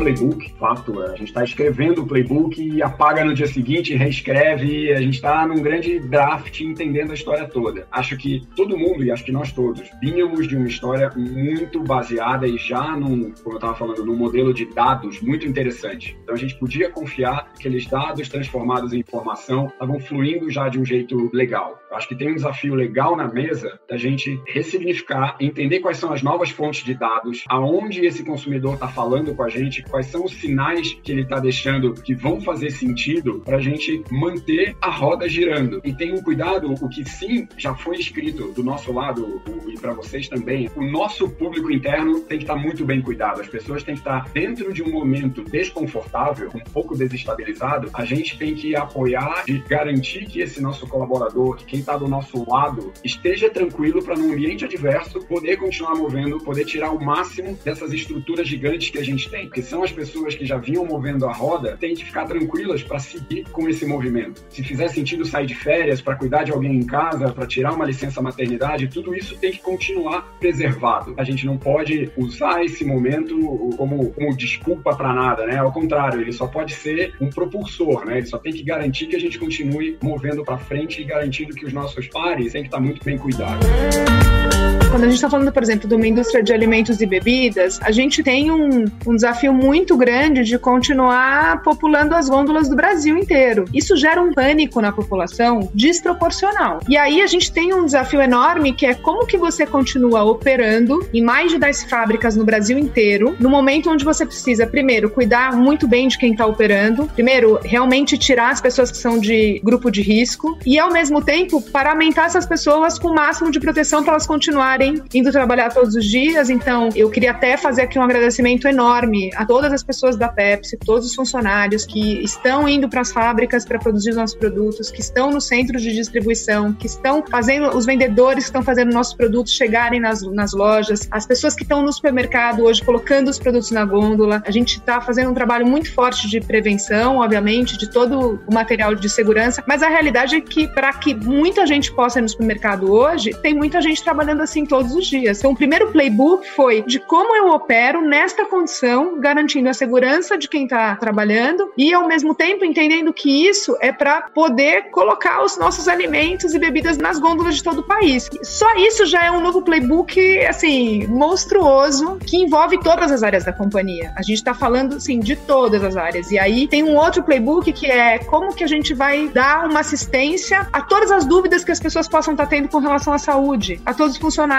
Playbook, fato. A gente está escrevendo o playbook e apaga no dia seguinte, reescreve. A gente está num grande draft entendendo a história toda. Acho que todo mundo, e acho que nós todos, vínhamos de uma história muito baseada e já num, como eu estava falando, num modelo de dados muito interessante. Então a gente podia confiar que aqueles dados transformados em informação estavam fluindo já de um jeito legal. Acho que tem um desafio legal na mesa da gente ressignificar, entender quais são as novas fontes de dados, aonde esse consumidor está falando com a gente, quais são os sinais que ele está deixando que vão fazer sentido para a gente manter a roda girando. E tenham cuidado, o que sim já foi escrito do nosso lado e para vocês também, o nosso público interno tem que estar tá muito bem cuidado. As pessoas têm que estar tá dentro de um momento desconfortável, um pouco desestabilizado. A gente tem que apoiar e garantir que esse nosso colaborador, que quem está do nosso lado esteja tranquilo para, num ambiente adverso, poder continuar movendo, poder tirar o máximo dessas estruturas gigantes que a gente tem. Porque são as pessoas que já vinham movendo a roda, têm que ficar tranquilas para seguir com esse movimento. Se fizer sentido sair de férias para cuidar de alguém em casa, para tirar uma licença maternidade, tudo isso tem que continuar preservado. A gente não pode usar esse momento como, como desculpa para nada, né? Ao contrário, ele só pode ser um propulsor, né? Ele só tem que garantir que a gente continue movendo para frente e garantindo que os nossos pares têm que estar muito bem cuidados. Quando a gente está falando, por exemplo, de uma indústria de alimentos e bebidas, a gente tem um, um desafio muito grande de continuar populando as gôndolas do Brasil inteiro. Isso gera um pânico na população desproporcional. E aí a gente tem um desafio enorme que é como que você continua operando em mais de 10 fábricas no Brasil inteiro, no momento onde você precisa, primeiro, cuidar muito bem de quem está operando, primeiro, realmente tirar as pessoas que são de grupo de risco e, ao mesmo tempo, paramentar essas pessoas com o máximo de proteção para elas continuarem indo trabalhar todos os dias. Então, eu queria até fazer aqui um agradecimento enorme a todas as pessoas da Pepsi, todos os funcionários que estão indo para as fábricas para produzir os nossos produtos, que estão no centro de distribuição, que estão fazendo, os vendedores que estão fazendo nossos produtos chegarem nas, nas lojas, as pessoas que estão no supermercado hoje colocando os produtos na gôndola. A gente está fazendo um trabalho muito forte de prevenção, obviamente, de todo o material de segurança, mas a realidade é que para que muita gente possa ir no supermercado hoje, tem muita gente trabalhando assim todos os dias. Então, o primeiro playbook foi de como eu opero nesta condição, garantindo a segurança de quem está trabalhando e, ao mesmo tempo, entendendo que isso é para poder colocar os nossos alimentos e bebidas nas gôndolas de todo o país. Só isso já é um novo playbook, assim, monstruoso, que envolve todas as áreas da companhia. A gente está falando, assim, de todas as áreas. E aí tem um outro playbook que é como que a gente vai dar uma assistência a todas as dúvidas que as pessoas possam estar tá tendo com relação à saúde, a todos os funcionários.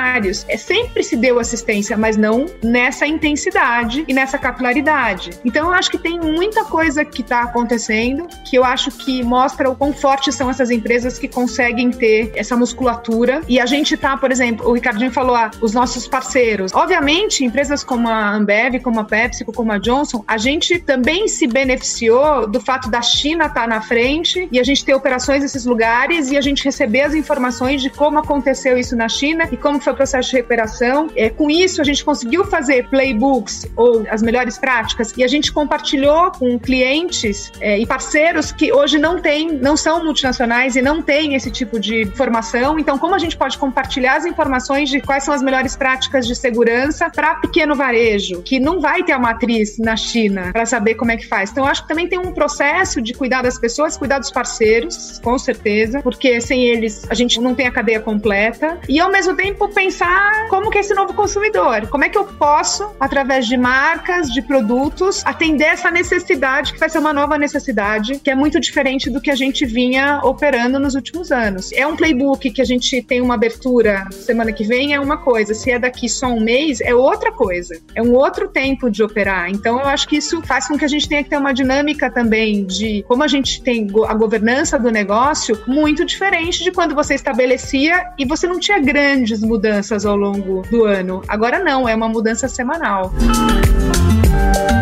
É sempre se deu assistência, mas não nessa intensidade e nessa capilaridade. Então eu acho que tem muita coisa que está acontecendo que eu acho que mostra o quão fortes são essas empresas que conseguem ter essa musculatura. E a gente tá, por exemplo, o Ricardinho falou, ah, os nossos parceiros. Obviamente, empresas como a Ambev, como a Pepsi, como a Johnson, a gente também se beneficiou do fato da China estar tá na frente e a gente ter operações nesses lugares e a gente receber as informações de como aconteceu isso na China e como foi o processo de recuperação. É, com isso, a gente conseguiu fazer playbooks ou as melhores práticas e a gente compartilhou com clientes é, e parceiros que hoje não têm, não são multinacionais e não têm esse tipo de informação. Então, como a gente pode compartilhar as informações de quais são as melhores práticas de segurança para pequeno varejo, que não vai ter a matriz na China para saber como é que faz. Então, acho que também tem um processo de cuidar das pessoas, cuidar dos parceiros, com certeza, porque sem eles a gente não tem a cadeia completa. E ao mesmo tempo pensar como que é esse novo consumidor, como é que eu posso, através de marcas, de produtos, atender essa necessidade que vai ser uma nova necessidade, que é muito diferente do que a gente vinha operando nos últimos anos. É um playbook que a gente tem uma abertura semana que vem, é uma coisa. Se é daqui só um mês, é outra coisa. É um outro tempo de operar. Então, eu acho que isso faz com que a gente tenha que ter uma dinâmica também de como a gente tem a governança do negócio muito diferente de quando você estabelecia e você não tinha grandes mudanças ao longo do ano. Agora não, é uma mudança semanal.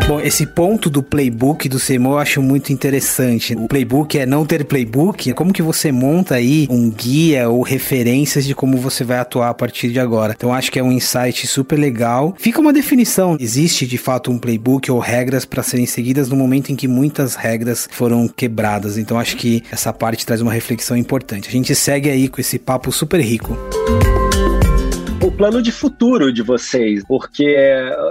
Bom, esse ponto do playbook do CMO eu acho muito interessante. O playbook é não ter playbook. Como que você monta aí um guia ou referências de como você vai atuar a partir de agora? Então acho que é um insight super legal. Fica uma definição. Existe de fato um playbook ou regras para serem seguidas no momento em que muitas regras foram quebradas. Então acho que essa parte traz uma reflexão importante. A gente segue aí com esse papo super rico o plano de futuro de vocês, porque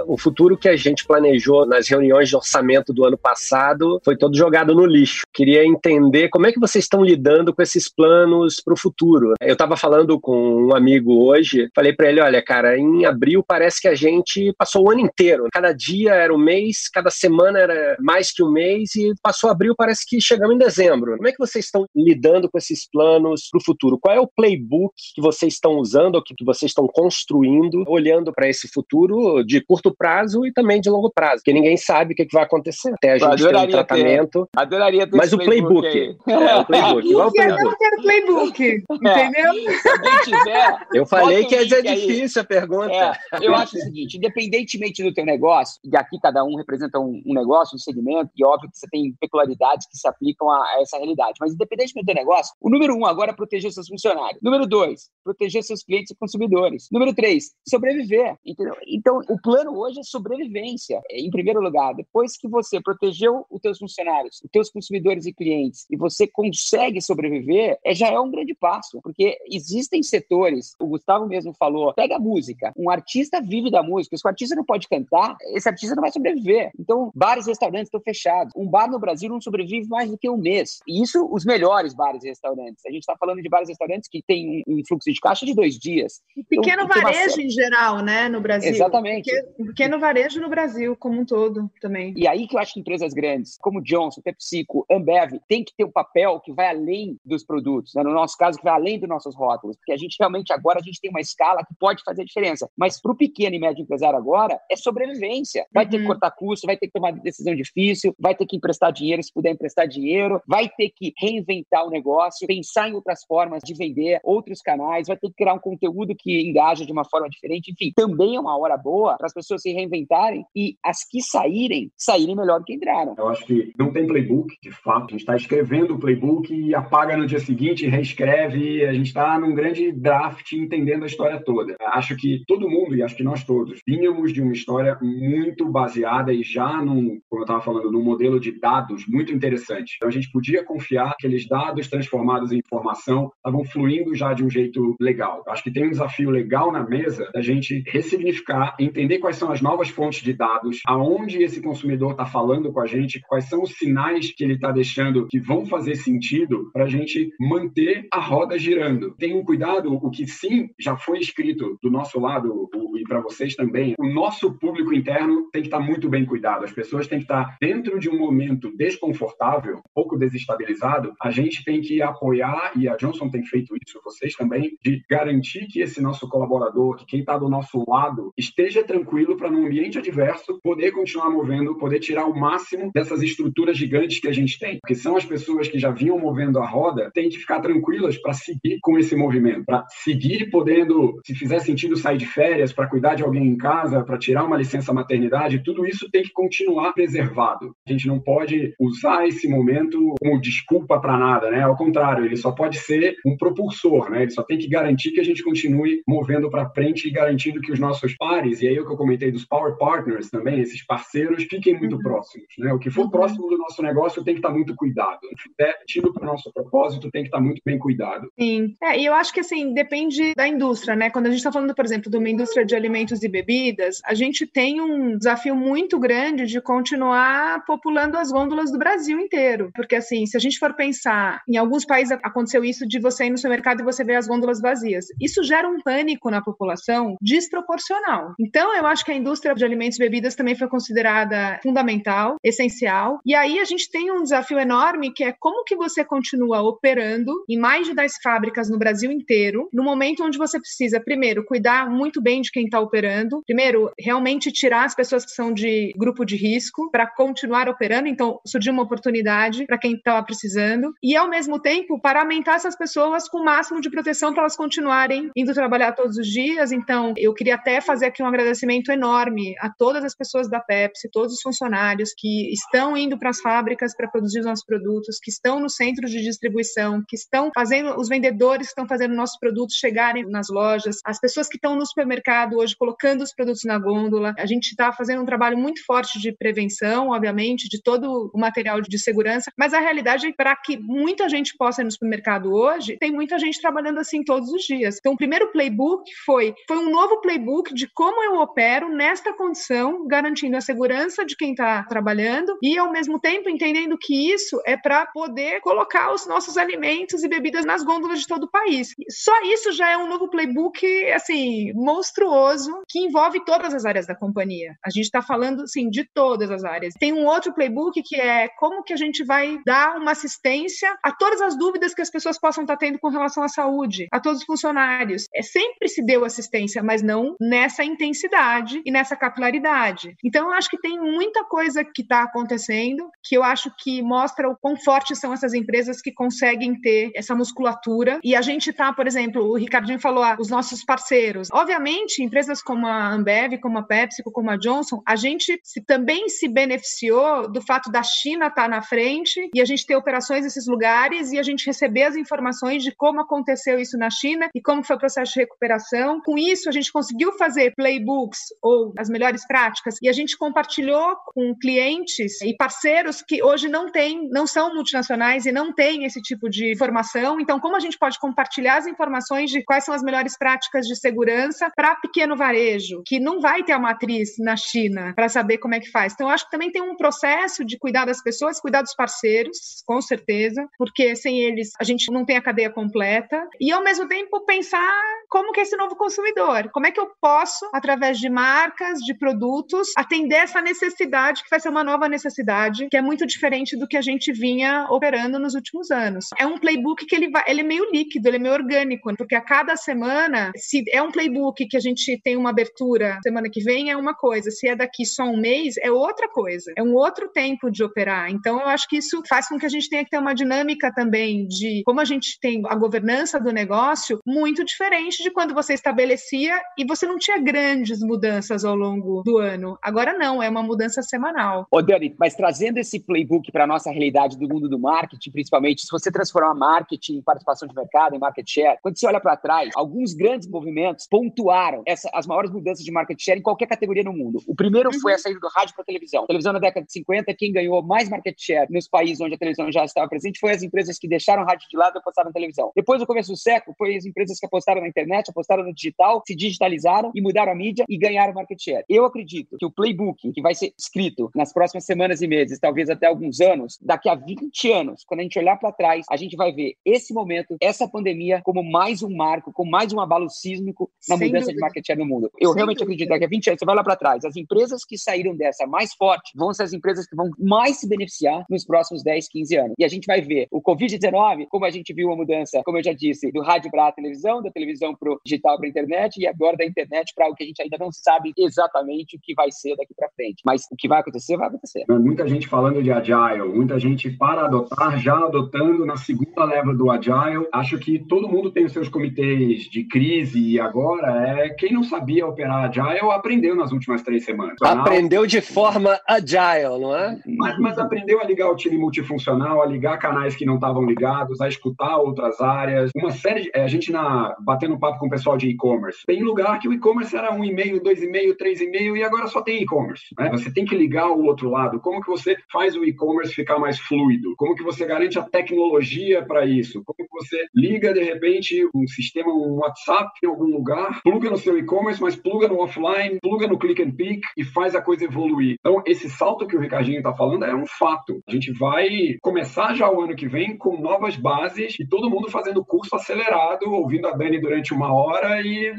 o futuro que a gente planejou nas reuniões de orçamento do ano passado foi todo jogado no lixo. Queria entender como é que vocês estão lidando com esses planos para o futuro. Eu estava falando com um amigo hoje, falei para ele, olha, cara, em abril parece que a gente passou o ano inteiro. Cada dia era um mês, cada semana era mais que um mês e passou abril, parece que chegamos em dezembro. Como é que vocês estão lidando com esses planos para o futuro? Qual é o playbook que vocês estão usando ou que vocês estão construindo, olhando para esse futuro de curto prazo e também de longo prazo, porque ninguém sabe o que, vai acontecer até a gente ter um tratamento. Ter, adoraria ter Mas o playbook. playbook é, o playbook. Igual o playbook. Eu quero playbook, entendeu? Se alguém tiver. Eu falei que é difícil a pergunta. É, eu acho o seguinte: independentemente do teu negócio, e aqui cada um representa um, um, negócio, um segmento, e óbvio que você tem peculiaridades que se aplicam a, a essa realidade. Mas independente do teu negócio, o número um agora é proteger seus funcionários. Número dois, proteger seus clientes e consumidores. Número três, sobreviver. Entendeu? Então, o plano hoje é sobrevivência, em primeiro lugar. Depois que você protegeu os teus funcionários, os teus consumidores e clientes, e você consegue sobreviver, é, já é um grande passo, porque existem setores, o Gustavo mesmo falou, pega a música, um artista vive da música, se o artista não pode cantar, esse artista não vai sobreviver. Então, bares e restaurantes estão fechados. Um bar no Brasil não sobrevive mais do que um mês. E isso, os melhores bares e restaurantes. A gente está falando de bares e restaurantes que têm um, fluxo de caixa de dois dias. Pequeno então, varejo em geral, né, no Brasil. Exatamente. Porque, pequeno varejo no Brasil como um todo também. E aí que eu acho que empresas grandes, como Johnson, PepsiCo, Ambev, tem que ter um papel que vai além dos produtos, né? no nosso caso, que vai além dos nossos rótulos, porque a gente realmente agora a gente tem uma escala que pode fazer a diferença. Mas para o pequeno e médio empresário agora, é sobrevivência. Vai uhum. ter que uhum. cortar custo, vai ter que tomar decisão difícil, vai ter que emprestar dinheiro se puder emprestar dinheiro, vai ter que reinventar o negócio, pensar em outras formas de vender, outros canais, vai ter que criar um conteúdo que engaja de uma forma diferente. Enfim, também é uma hora boa para as pessoas se reinventarem e as que saírem, saírem melhor do que entraram. Eu acho que não tem playbook, de fato. A gente está escrevendo o playbook e apaga no dia seguinte, reescreve. A gente está num grande draft entendendo a história toda. Acho que todo mundo, e acho que nós todos, vínhamos de uma história muito baseada e já num, como eu estava falando, num modelo de dados muito interessante. Então a gente podia confiar que aqueles dados transformados em informação estavam fluindo já de um jeito legal. Acho que tem um desafio legal na mesa da gente ressignificar, entender quais são as novas fontes de dados, aonde esse consumidor está falando com a gente, quais são os sinais que ele está deixando que vão fazer sentido para a gente manter a roda girando. Tenham um cuidado, o que sim já foi escrito do nosso lado e para vocês também, o nosso público interno tem que estar tá muito bem cuidado. As pessoas têm que estar tá dentro de um momento desconfortável, um pouco desestabilizado. A gente tem que apoiar, e a Johnson tem feito isso, vocês também, de garantir que esse nosso nosso colaborador, que quem está do nosso lado, esteja tranquilo para, num ambiente adverso, poder continuar movendo, poder tirar o máximo dessas estruturas gigantes que a gente tem. Porque são as pessoas que já vinham movendo a roda, têm que ficar tranquilas para seguir com esse movimento, para seguir podendo, se fizer sentido, sair de férias, para cuidar de alguém em casa, para tirar uma licença maternidade, tudo isso tem que continuar preservado. A gente não pode usar esse momento como desculpa para nada, né? Ao contrário, ele só pode ser um propulsor, né? Ele só tem que garantir que a gente continue movendo para frente e garantindo que os nossos pares, e aí o que eu comentei dos power partners também, esses parceiros, fiquem muito uhum. próximos, né? O que for uhum. próximo do nosso negócio tem que estar muito cuidado. O que der tiro para o nosso propósito tem que estar muito bem cuidado. Sim, é, e eu acho que assim, depende da indústria, né? Quando a gente está falando, por exemplo, de uma indústria de alimentos e bebidas, a gente tem um desafio muito grande de continuar populando as gôndolas do Brasil inteiro. Porque assim, se a gente for pensar, em alguns países aconteceu isso de você ir no supermercado e você ver as gôndolas vazias. Isso gera um pânico na população desproporcional. Então, eu acho que a indústria de alimentos e bebidas também foi considerada fundamental, essencial. E aí a gente tem um desafio enorme que é como que você continua operando em mais de 10 fábricas no Brasil inteiro, no momento onde você precisa, primeiro, cuidar muito bem de quem está operando, primeiro, realmente tirar as pessoas que são de grupo de risco para continuar operando. Então, surgiu uma oportunidade para quem estava precisando e, ao mesmo tempo, paramentar essas pessoas com o máximo de proteção para elas continuarem indo trabalhar todos os dias. Então, eu queria até fazer aqui um agradecimento enorme a todas as pessoas da Pepsi, todos os funcionários que estão indo para as fábricas para produzir os nossos produtos, que estão nos centros de distribuição, que estão fazendo os vendedores que estão fazendo nossos produtos chegarem nas lojas, as pessoas que estão no supermercado hoje colocando os produtos na gôndola. A gente está fazendo um trabalho muito forte de prevenção, obviamente, de todo o material de segurança, mas a realidade é para que muita gente possa ir no supermercado hoje, tem muita gente trabalhando assim todos os dias. Então, o primeiro playbook foi, foi um novo playbook de como eu opero nesta condição, garantindo a segurança de quem está trabalhando e, ao mesmo tempo, entendendo que isso é para poder colocar os nossos alimentos e bebidas nas gôndolas de todo o país. Só isso já é um novo playbook, assim, monstruoso, que envolve todas as áreas da companhia. A gente está falando, assim, de todas as áreas. Tem um outro playbook que é como que a gente vai dar uma assistência a todas as dúvidas que as pessoas possam estar tá tendo com relação à saúde, a todos os funcionários. É, sempre se deu assistência, mas não nessa intensidade e nessa capilaridade. Então, eu acho que tem muita coisa que está acontecendo que eu acho que mostra o quão fortes são essas empresas que conseguem ter essa musculatura. E a gente está, por exemplo, o Ricardinho falou, ah, os nossos parceiros. Obviamente, empresas como a Ambev, como a Pepsi, como a Johnson, a gente se, também se beneficiou do fato da China estar tá na frente e a gente ter operações nesses lugares e a gente receber as informações de como aconteceu isso na China e como foi o processo de recuperação. Com isso, a gente conseguiu fazer playbooks ou as melhores práticas e a gente compartilhou com clientes e parceiros que hoje não têm, não são multinacionais e não têm esse tipo de informação. Então, como a gente pode compartilhar as informações de quais são as melhores práticas de segurança para pequeno varejo, que não vai ter a matriz na China para saber como é que faz. Então, acho que também tem um processo de cuidar das pessoas, cuidar dos parceiros, com certeza, porque sem eles a gente não tem a cadeia completa. E ao mesmo tempo pensar como que é esse novo consumidor, como é que eu posso, através de marcas, de produtos, atender essa necessidade que vai ser uma nova necessidade, que é muito diferente do que a gente vinha operando nos últimos anos. É um playbook que ele vai, ele é meio líquido, ele é meio orgânico, porque a cada semana, se é um playbook que a gente tem uma abertura semana que vem é uma coisa, se é daqui só um mês é outra coisa, é um outro tempo de operar. Então eu acho que isso faz com que a gente tenha que ter uma dinâmica também de como a gente tem a governança do negócio muito diferente de quando você estabelecia e você não tinha grandes mudanças ao longo do ano. Agora não, é uma mudança semanal. Ô Dani, mas trazendo esse playbook para a nossa realidade do mundo do marketing, principalmente se você transformar marketing em participação de mercado, em market share, quando você olha para trás, alguns grandes movimentos pontuaram essa, as maiores mudanças de market share em qualquer categoria no mundo. O primeiro uhum. foi a saída do rádio para televisão. televisão na década de 50, quem ganhou mais market share nos países onde a televisão já estava presente foi as empresas que deixaram o rádio de lado e apostaram na televisão. Depois do começo do século, foi as empresas que apostaram na internet, apostaram no digital, se digitalizaram e mudaram a mídia e ganharam market share. Eu acredito que o playbook que vai ser escrito nas próximas semanas e meses, talvez até alguns anos, daqui a 20 anos, quando a gente olhar para trás, a gente vai ver esse momento, essa pandemia, como mais um marco, como mais um abalo sísmico na Sem mudança dúvida. de market share no mundo. Eu Sem realmente dúvida. acredito que daqui a 20 anos, você vai lá para trás, as empresas que saíram dessa mais forte vão ser as empresas que vão mais se beneficiar nos próximos 10, 15 anos. E a gente vai ver o Covid-19, como a gente viu a mudança, como eu já disse, do rádio para a televisão, da televisão para o digital, para a internet, e agora da internet para o que a gente ainda não sabe exatamente o que vai ser daqui para frente. Mas o que vai acontecer, vai acontecer. Muita gente falando de Agile, muita gente para adotar, já adotando na segunda leva do Agile. Acho que todo mundo tem os seus comitês de crise e agora é quem não sabia operar Agile aprendeu nas últimas três semanas. Aprendeu de forma Agile, não é? Mas, mas aprendeu a ligar o time multifuncional, a ligar canais que não estavam ligados, a escutar outras áreas. Uma série de, é, a gente na batendo papo com o pessoal de e-commerce. Tem lugar que o e-commerce era um e-mail, dois e-mail, três e-mail e agora só tem e-commerce. Né? Você tem que ligar o outro lado. Como que você faz o e-commerce ficar mais fluido? Como que você garante a tecnologia para isso? Como que você liga de repente um sistema, um WhatsApp em algum lugar, pluga no seu e-commerce, mas pluga no offline, pluga no click and pick e faz a coisa evoluir. Então esse salto que o Ricardinho está falando é um fato. A gente vai começar já o ano que vem com novas bases e todo mundo fazendo curso acelerado, ouvindo a Dani durante uma hora e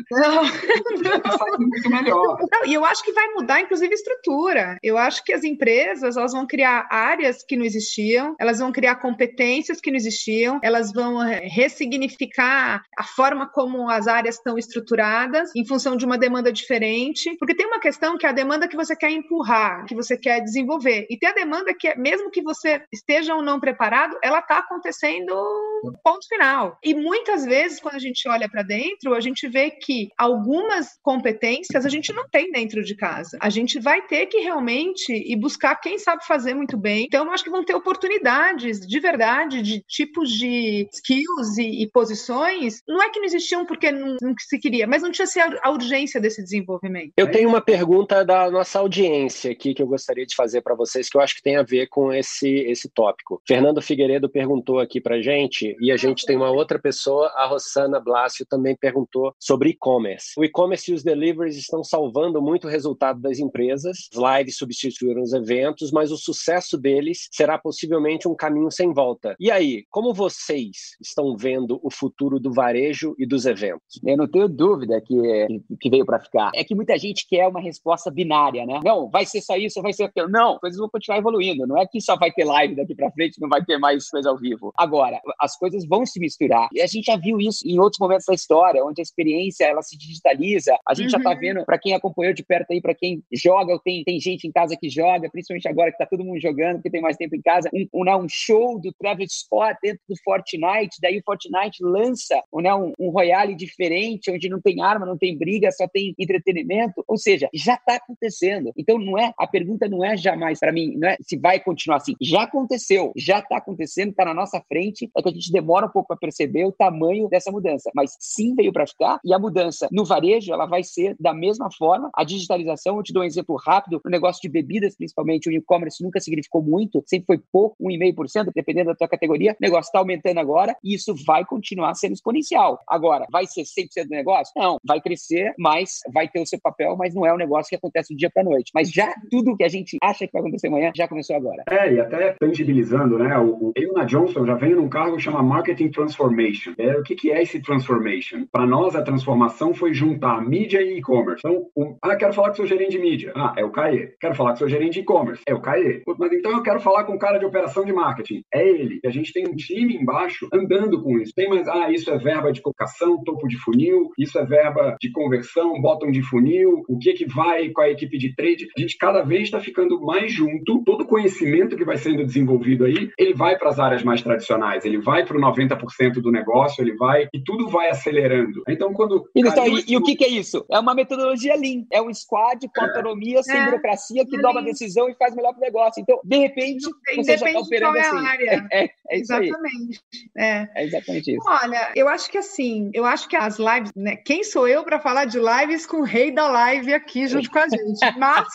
tá saindo muito melhor. Não, e eu acho que vai mudar, inclusive, a estrutura. Eu acho que as empresas elas vão criar áreas que não existiam, elas vão criar competências que não existiam, elas vão eh, ressignificar a forma como as áreas estão estruturadas em função de uma demanda diferente, porque tem uma questão que é a demanda que você quer empurrar, que você quer desenvolver, e tem a demanda que é, mesmo que você esteja ou não preparado, ela está acontecendo ponto final. E muitas vezes, quando a gente olha para dentro, a gente vê que algumas competências a gente não tem dentro de casa. A gente vai ter que realmente ir buscar quem sabe fazer muito bem. Então, eu acho que vão ter oportunidades de verdade, de tipos de skills e, e posições. Não é que não existiam porque não, não se queria, mas não tinha a urgência desse desenvolvimento. Eu tenho uma pergunta da nossa audiência aqui que eu gostaria de fazer para vocês, que eu acho que tem a ver com esse, esse tópico. Fernando Figueiredo perguntou aqui para gente, e a gente tem uma outra pessoa, a Rossana Blasio, também perguntou sobre e-commerce. O e-commerce e os deliveries estão salvando muito o resultado das empresas. Os lives substituíram os eventos, mas o sucesso deles será possivelmente um caminho sem volta. E aí, como vocês estão vendo o futuro do varejo e dos eventos? Eu não tenho dúvida que, que veio para ficar. É que muita gente quer uma resposta binária, né? Não, vai ser só isso, vai ser aquilo. Não, coisas vão continuar evoluindo. Não é que só vai ter live daqui para frente, não vai ter mais coisa ao vivo. Agora, as coisas vão se misturar. E a gente já viu isso em outros momentos da história, onde experiência ela se digitaliza. A gente uhum. já tá vendo, para quem acompanhou de perto aí, para quem joga, tem, tem gente em casa que joga, principalmente agora que tá todo mundo jogando, que tem mais tempo em casa, um, um, né, um show do Travis Scott dentro do Fortnite, daí o Fortnite lança né, um, um Royale diferente, onde não tem arma, não tem briga, só tem entretenimento. Ou seja, já está acontecendo. Então não é, a pergunta não é jamais para mim, não é se vai continuar assim. Já aconteceu, já está acontecendo, está na nossa frente, é que a gente demora um pouco para perceber o tamanho dessa mudança. Mas sim veio para ficar e a mudança no varejo ela vai ser da mesma forma. A digitalização, eu te dou um exemplo rápido, o negócio de bebidas, principalmente, o e-commerce nunca significou muito, sempre foi pouco, 1,5%, dependendo da tua categoria. O negócio está aumentando agora e isso vai continuar sendo exponencial. Agora, vai ser 100% do negócio? Não, vai crescer, mas vai ter o seu papel, mas não é um negócio que acontece do dia para noite. Mas já tudo que a gente acha que vai acontecer amanhã já começou agora. É, e até tangibilizando, né? O, o Johnson já venho num cargo que chama Marketing Transformation. É, o que, que é esse Transformation? Para nós, a transformação foi juntar mídia e e-commerce. Então, um, ah, quero falar com o seu gerente de mídia. Ah, é o CAE. Quero falar com o seu gerente de e-commerce. É o CAE. Mas então eu quero falar com o cara de operação de marketing. É ele. E a gente tem um time embaixo andando com isso. Tem mais, ah, isso é verba de colocação, topo de funil, isso é verba de conversão, bottom de funil, o que que vai com a equipe de trade. A gente cada vez está ficando mais junto. Todo o conhecimento que vai sendo desenvolvido aí, ele vai para as áreas mais tradicionais, ele vai para o 90% do negócio, ele vai e tudo vai acelerando. Então, quando. E, então, e, e, o que, que, é isso? É uma metodologia Lean. É um squad com é. autonomia, sem é. burocracia, que é toma decisão e faz melhor para o negócio. Então, de repente, você já está operando é assim. Área. É, é isso exatamente. É. é exatamente isso. Olha, eu acho que assim, eu acho que as lives, né? Quem sou eu para falar de lives com o rei da live aqui junto com a gente? Mas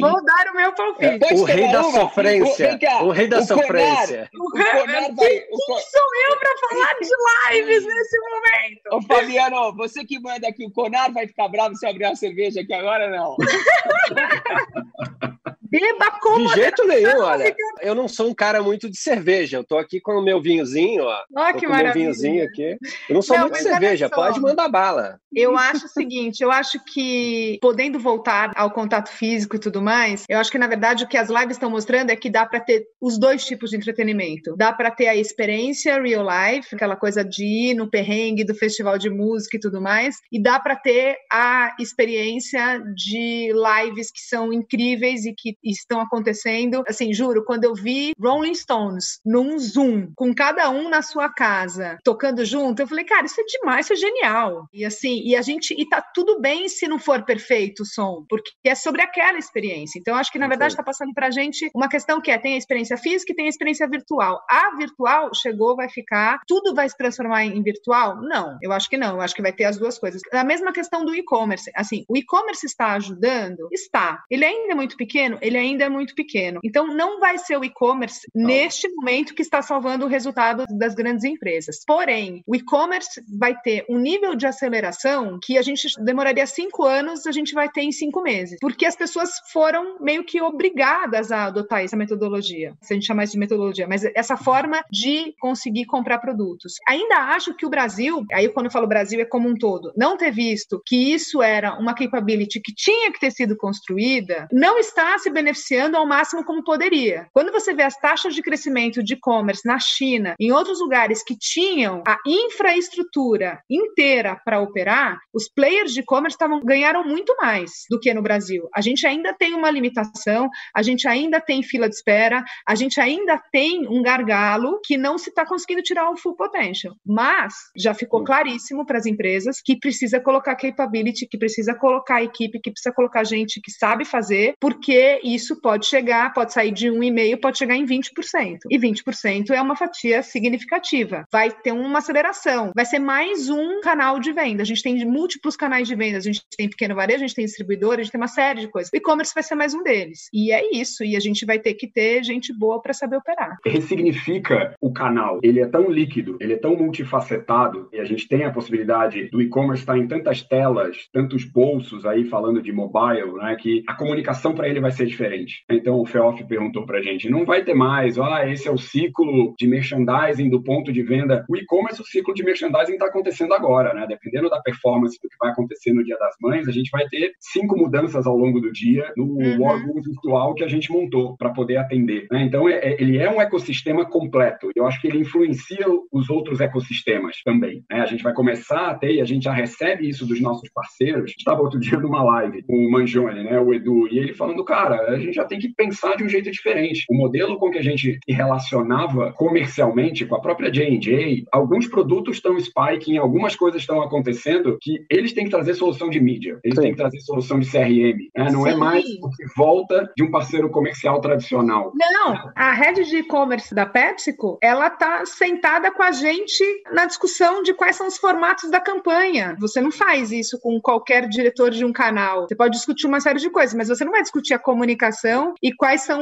vou dar o meu palpite. o rei da sofrência. O, o, rei da o sofrência. O, Conar vai. Quem, quem sou eu para falar de lives nesse momento? Ô, Fabiano, você que manda aqui, o Conar vai ficar bravo se eu abrir uma cerveja aqui agora, não? Beba como? De jeito nenhum, olha. Eu não sou um cara muito de cerveja. Eu tô aqui com o meu vinhozinho, ó. Ó, que maravilha. meu vinhozinho aqui. Eu não sou não, muito de cerveja. Pode mandar bala. Eu acho o seguinte, eu acho que podendo voltar ao contato físico e tudo mais, eu acho que na verdade o que as lives estão mostrando é que dá para ter os dois tipos de entretenimento. Dá para ter a experiência real life, aquela coisa de ir no perrengue do festival de música e tudo mais, e dá para ter a experiência de lives que são incríveis e que estão acontecendo. Assim, juro, quando eu vi Rolling Stones num Zoom, com cada um na sua casa, tocando junto, eu falei, cara, isso é demais, isso é genial. E assim, e a gente, e tá tudo bem se não for perfeito o som, porque é sobre aquela experiência. Então, acho que na verdade está passando pra gente uma questão que é: tem a experiência física e tem a experiência virtual. A virtual chegou, vai ficar, tudo vai se transformar em virtual? Não, eu acho que não, eu acho que vai ter as duas coisas. A mesma questão do e-commerce. Assim, o e-commerce está ajudando? Está. Ele ainda é muito pequeno? Ele ainda é muito pequeno. Então, não vai ser o e-commerce neste momento que está salvando o resultado das grandes empresas. Porém, o e-commerce vai ter um nível de aceleração que a gente demoraria cinco anos, a gente vai ter em cinco meses. Porque as pessoas foram meio que obrigadas a adotar essa metodologia. Se a gente chamar isso de metodologia, mas essa forma de conseguir comprar produtos. Ainda acho que o Brasil, aí quando eu falo Brasil é como um todo, não ter visto que isso era uma capability que tinha que ter sido construída, não está se beneficiando ao máximo como poderia. Quando você vê as taxas de crescimento de e-commerce na China, em outros lugares que tinham a infraestrutura inteira para operar, os players de e-commerce ganharam muito mais do que no Brasil. A gente ainda tem uma limitação, a gente ainda tem fila de espera, a gente ainda tem um gargalo que não se está conseguindo tirar o full potential. Mas já ficou claríssimo para as empresas que precisa colocar capability, que precisa colocar equipe, que precisa colocar gente que sabe fazer, porque isso pode chegar, pode sair de um e meio, pode chegar em 20%. E 20% é uma fatia significativa. Vai ter uma aceleração, vai ser mais um canal de venda. A gente tem múltiplos canais de venda, a gente tem pequeno varejo, a gente tem distribuidor, a gente tem uma série de coisas. O e-commerce vai ser mais um deles. E é isso, e a gente vai ter que ter gente boa para saber operar. Ressignifica o canal. Ele é tão líquido, ele é tão multifacetado, e a gente tem a possibilidade do e-commerce estar em tantas telas, tantos bolsos aí falando de mobile, né, que a comunicação para ele vai ser diferente. Então o Feoff perguntou para a gente, não vai ter mais, ah, esse é o ciclo de merchandising do ponto de venda. O e-commerce, o ciclo de merchandising está acontecendo agora, né? Dependendo da performance do que vai acontecer no Dia das Mães, a gente vai ter cinco mudanças ao longo do dia no uhum. órgão virtual que a gente montou para poder atender. Né? Então, é, é, ele é um ecossistema completo. Eu acho que ele influencia os outros ecossistemas também. Né? A gente vai começar a ter, e a gente já recebe isso dos nossos parceiros. Estava outro dia numa live com o Manjone, né, o Edu, e ele falando, cara, a gente já tem que pensar de um jeito diferente. O modelo com que a gente se relacionava comercialmente com a própria J&J, alguns produtos estão spiking, algumas coisas estão acontecendo que eles têm que trazer solução de mídia, eles Sim. têm que trazer solução de CRM. Né? Não é Sim. é mais o que volta de um parceiro comercial tradicional. Não, a rede de e-commerce da PepsiCo, ela tá sentada com a gente na discussão de quais são os formatos da campanha. Você não faz isso com qualquer diretor de um canal. Você pode discutir uma série de coisas, mas você não vai discutir a comunicação e quais são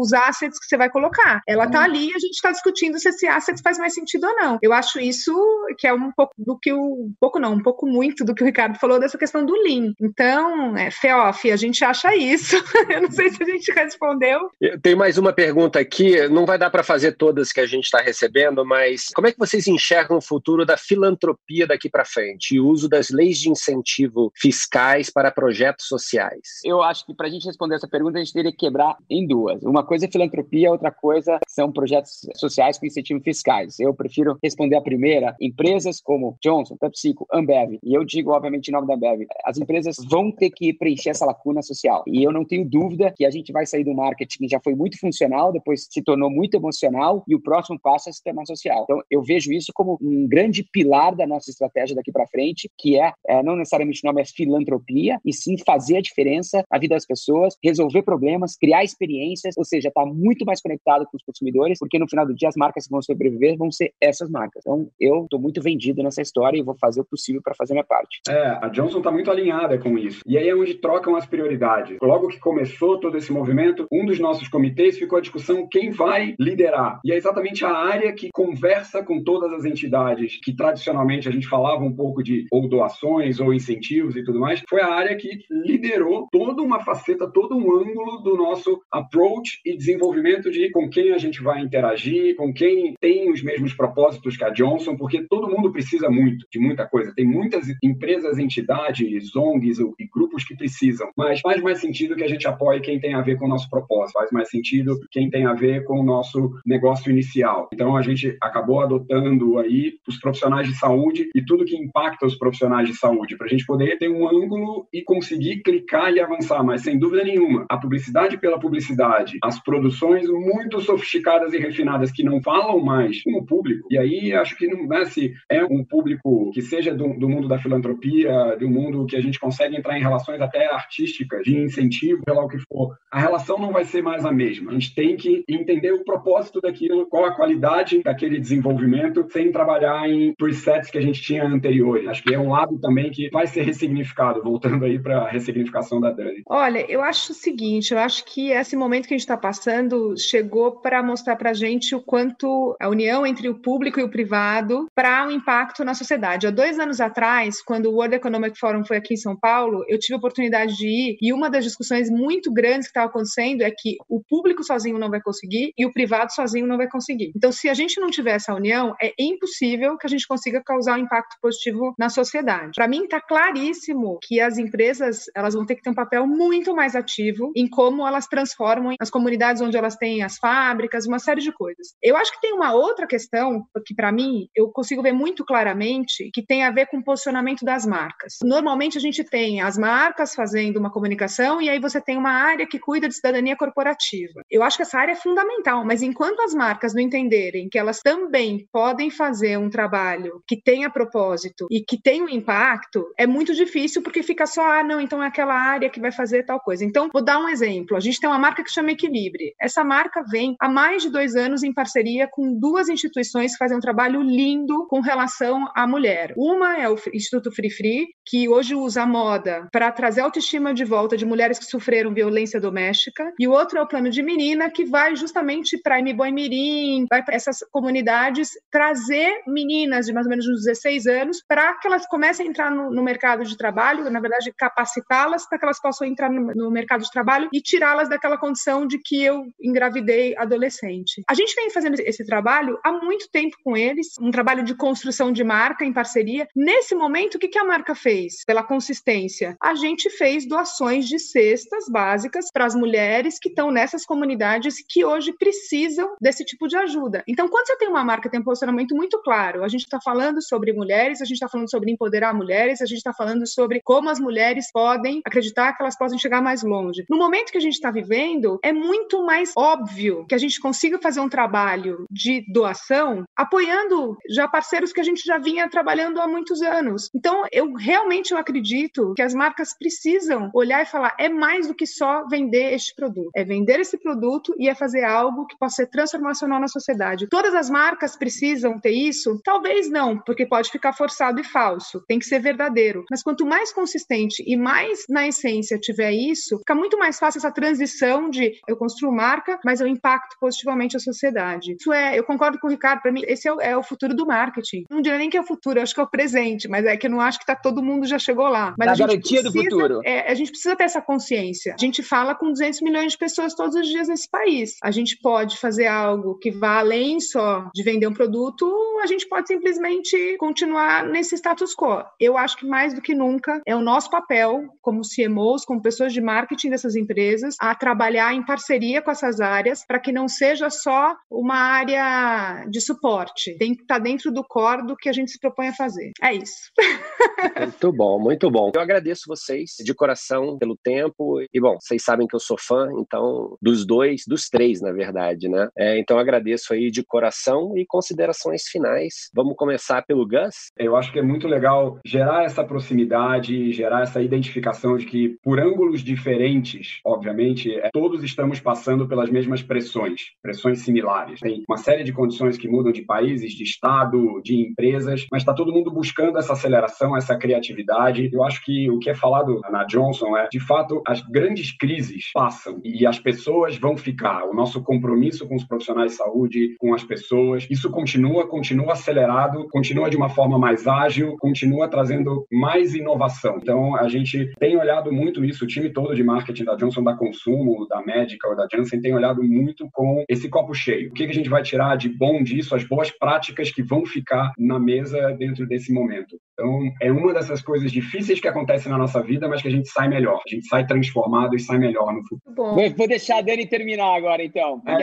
os assets que você vai colocar. Ela tá ali e a gente está discutindo se esse asset faz mais sentido ou não. Eu acho isso que é um pouco do que o um pouco não, um pouco muito do que o Ricardo falou dessa questão do Lean. Então, é, Feoff, a gente acha isso. Eu não sei se a gente respondeu. Tem mais uma pergunta aqui, não vai dar para fazer todas que a gente está recebendo, mas como é que vocês enxergam o futuro da filantropia daqui para frente e o uso das leis de incentivo fiscais para projetos sociais? Eu acho que para a gente responder essa pergunta, a gente teria que quebrar em duas. Uma coisa é filantropia, outra coisa são projetos sociais com incentivo fiscais. Eu prefiro responder a primeira. Empresas como Johnson, PepsiCo, Ambev, e eu digo, obviamente, em nome da Ambev, as empresas vão ter que preencher essa lacuna social. E eu não tenho dúvida que a gente vai sair do marketing que já foi muito funcional, depois se tornou muito emocional, e o próximo passo é sistema social. Então, eu vejo isso como um grande pilar da nossa estratégia daqui para frente, que é, é, não necessariamente o nome é filantropia, e sim fazer a diferença na vida das pessoas, resolver problemas, criar experiências, ou seja, estar tá muito mais conectado com os consumidores, porque no final do dia as marcas que vão sobreviver vão ser essas marcas. Então, eu estou muito vendido nessa história e vou fazer o possível para fazer minha parte. É, a Johnson está muito alinhada com isso. E aí é onde trocam as prioridades. Logo que começou todo esse movimento, um dos nossos comitês ficou a discussão quem vai liderar. E é exatamente a área que conversa com todas as entidades que tradicionalmente a gente falava um pouco de ou doações ou incentivos e tudo mais, foi a área que liderou toda uma faceta, todo um ângulo do nosso approach e desenvolvimento de com quem a gente vai interagir, com quem tem os mesmos propósitos que a Johnson, porque todo mundo precisa muito de muita coisa. Tem muitas empresas, entidades, ONGs e grupos que precisam, mas faz mais sentido que a gente apoie quem tem a ver com o nosso propósito, faz mais sentido quem tem a ver com o nosso negócio inicial. Então a gente acabou adotando aí os profissionais de saúde e tudo que impacta os profissionais de saúde, para a gente poder ter um ângulo e conseguir clicar e avançar. Mas sem dúvida nenhuma, a publicidade pela publicidade, as produções muito sofisticadas e refinadas que não falam mais com o público. E aí acho que não é se é um público que seja do, do mundo da filantropia, do mundo que a gente consegue entrar em relações até artísticas, de incentivo, sei lá o que for. A relação não vai ser mais a mesma. A gente tem que entender o propósito daquilo, qual a qualidade daquele desenvolvimento, sem trabalhar em presets que a gente tinha anteriores. Acho que é um lado também que vai ser ressignificado, voltando aí para a ressignificação da Dani. Olha, eu acho o seguinte, eu acho que esse momento que a gente está passando chegou para mostrar para a gente o quanto a união entre o público e o privado para o um impacto na sociedade. Há dois anos atrás, quando o World Economic Forum foi aqui em São Paulo, eu tive a oportunidade de ir e uma das discussões muito grandes que estava acontecendo é que o público sozinho não vai conseguir e o privado sozinho não vai conseguir. Então, se a gente não tiver essa união, é impossível que a gente consiga causar um impacto positivo na sociedade. Para mim, está claríssimo que as empresas elas vão ter que ter um papel muito mais ativo em como elas transformam as comunidades onde elas têm as fábricas, uma série de coisas. Eu acho que tem uma outra questão que, para mim, eu consigo ver muito claramente que tem a ver com o posicionamento das marcas. Normalmente, a gente tem as marcas fazendo uma comunicação e aí você tem uma área que cuida de cidadania corporativa. Eu acho que essa área é fundamental, mas enquanto as marcas não entenderem que elas também podem fazer um trabalho que tenha propósito e que tenha um impacto, é muito difícil porque fica só, ah, não, então é aquela área que vai fazer tal coisa. Então, vou dar um exemplo. A gente tem uma marca que chama Equilibre. Essa marca vem há mais de dois anos em parceria com duas instituições que fazem um trabalho lindo com relação à mulher. Uma é o Instituto Free Free, que hoje usa a moda para trazer autoestima de volta de mulheres que sofreram violência doméstica, e o outro é o Plano de Menina, que vai justamente para Boy Mirim, vai para essas comunidades trazer meninas de mais ou menos uns 16 anos para que elas comecem a entrar no, no mercado de trabalho, na verdade, capacitá-las para que elas possam entrar no, no mercado de trabalho e tirá-las daquela condição de que eu engravidei adolescente. A gente vem fazendo esse trabalho há muito tempo com eles, um trabalho de construção de marca em parceria. Nesse momento, o que, a marca fez? Pela consistência, a gente fez doações de cestas básicas para as mulheres que estão nessas comunidades que hoje precisam desse tipo de ajuda. Então, quando você tem uma marca tem um posicionamento muito claro, a gente está falando sobre mulheres, a gente está falando sobre empoderar mulheres, a gente está falando sobre como as mulheres podem acreditar que elas podem chegar mais longe. No momento que a gente está vivendo, é muito mais óbvio que a gente consiga fazer um trabalho de doação apoiando já parceiros que a gente já vinha trabalhando há muitos anos. Então, eu realmente eu acredito que as marcas precisam olhar e falar: é mais do que só vender este produto. É vender esse produto e é fazer algo que possa ser transformacional na sociedade. Todas as marcas precisam ter isso? Talvez não, porque pode ficar forçado e falso. Tem que ser verdadeiro. Mas quanto mais consistente e mais na essência tiver isso, fica muito mais fácil essa transição de eu construo marca, mas eu impacto positivamente a sociedade. Isso é, eu concordo com o Ricardo, para mim, esse é o, é o, futuro do marketing. Não diria nem que é o futuro, acho que é o presente, mas é que eu não acho que tá todo mundo já chegou lá. Mas a, a garantia precisa, do futuro. É, a gente precisa ter essa consciência. A gente fala com 200 milhões de pessoas todos os dias nesse país. A gente pode fazer algo que vá além só de vender um produto, a gente pode simplesmente continuar nesse status quo. Eu acho que mais do que nunca é o nosso papel como CMOs, como pessoas de marketing dessas empresas, a trabalhar em parceria com essas áreas para que não seja só uma área de suporte. Tem que estar dentro do core do que a gente se propõe a fazer. É isso. muito bom, muito bom. Eu agradeço vocês de coração pelo tempo. E, bom, vocês sabem que eu sou fã, então, dos dois, dos três, na verdade, né? É, então, agradeço aí de coração e considerações finais. Vamos começar pelo Gus? Eu acho que é muito legal gerar essa proximidade, gerar essa identificação de que, por ângulos diferentes, obviamente, é, todos estamos passando pelas mesmas pressões, pressões similares. Tem uma série de condições que mudam de países, de estado, de empresas, mas está todo mundo buscando essa aceleração, essa criatividade. Eu acho que o que é falado na Johnson é, de fato, as grandes crises passam e as pessoas vão ficar. O nosso compromisso com os profissionais de saúde, com as pessoas, isso continua, continua acelerado, continua de uma forma mais ágil, continua trazendo mais inovação. Então, a gente tem olhado muito isso, o time todo de marketing da Johnson da Consumo, da Medical, da Janssen tem olhado muito com esse copo cheio. O que, que a gente vai tirar de bom disso, as boas práticas que vão ficar na mesa dentro desse momento. Então, é uma dessas coisas difíceis que acontecem na nossa vida, mas que a gente sai melhor. A gente sai transformado e sai melhor no futuro. Bom. Vou deixar a Dani terminar agora, então. É.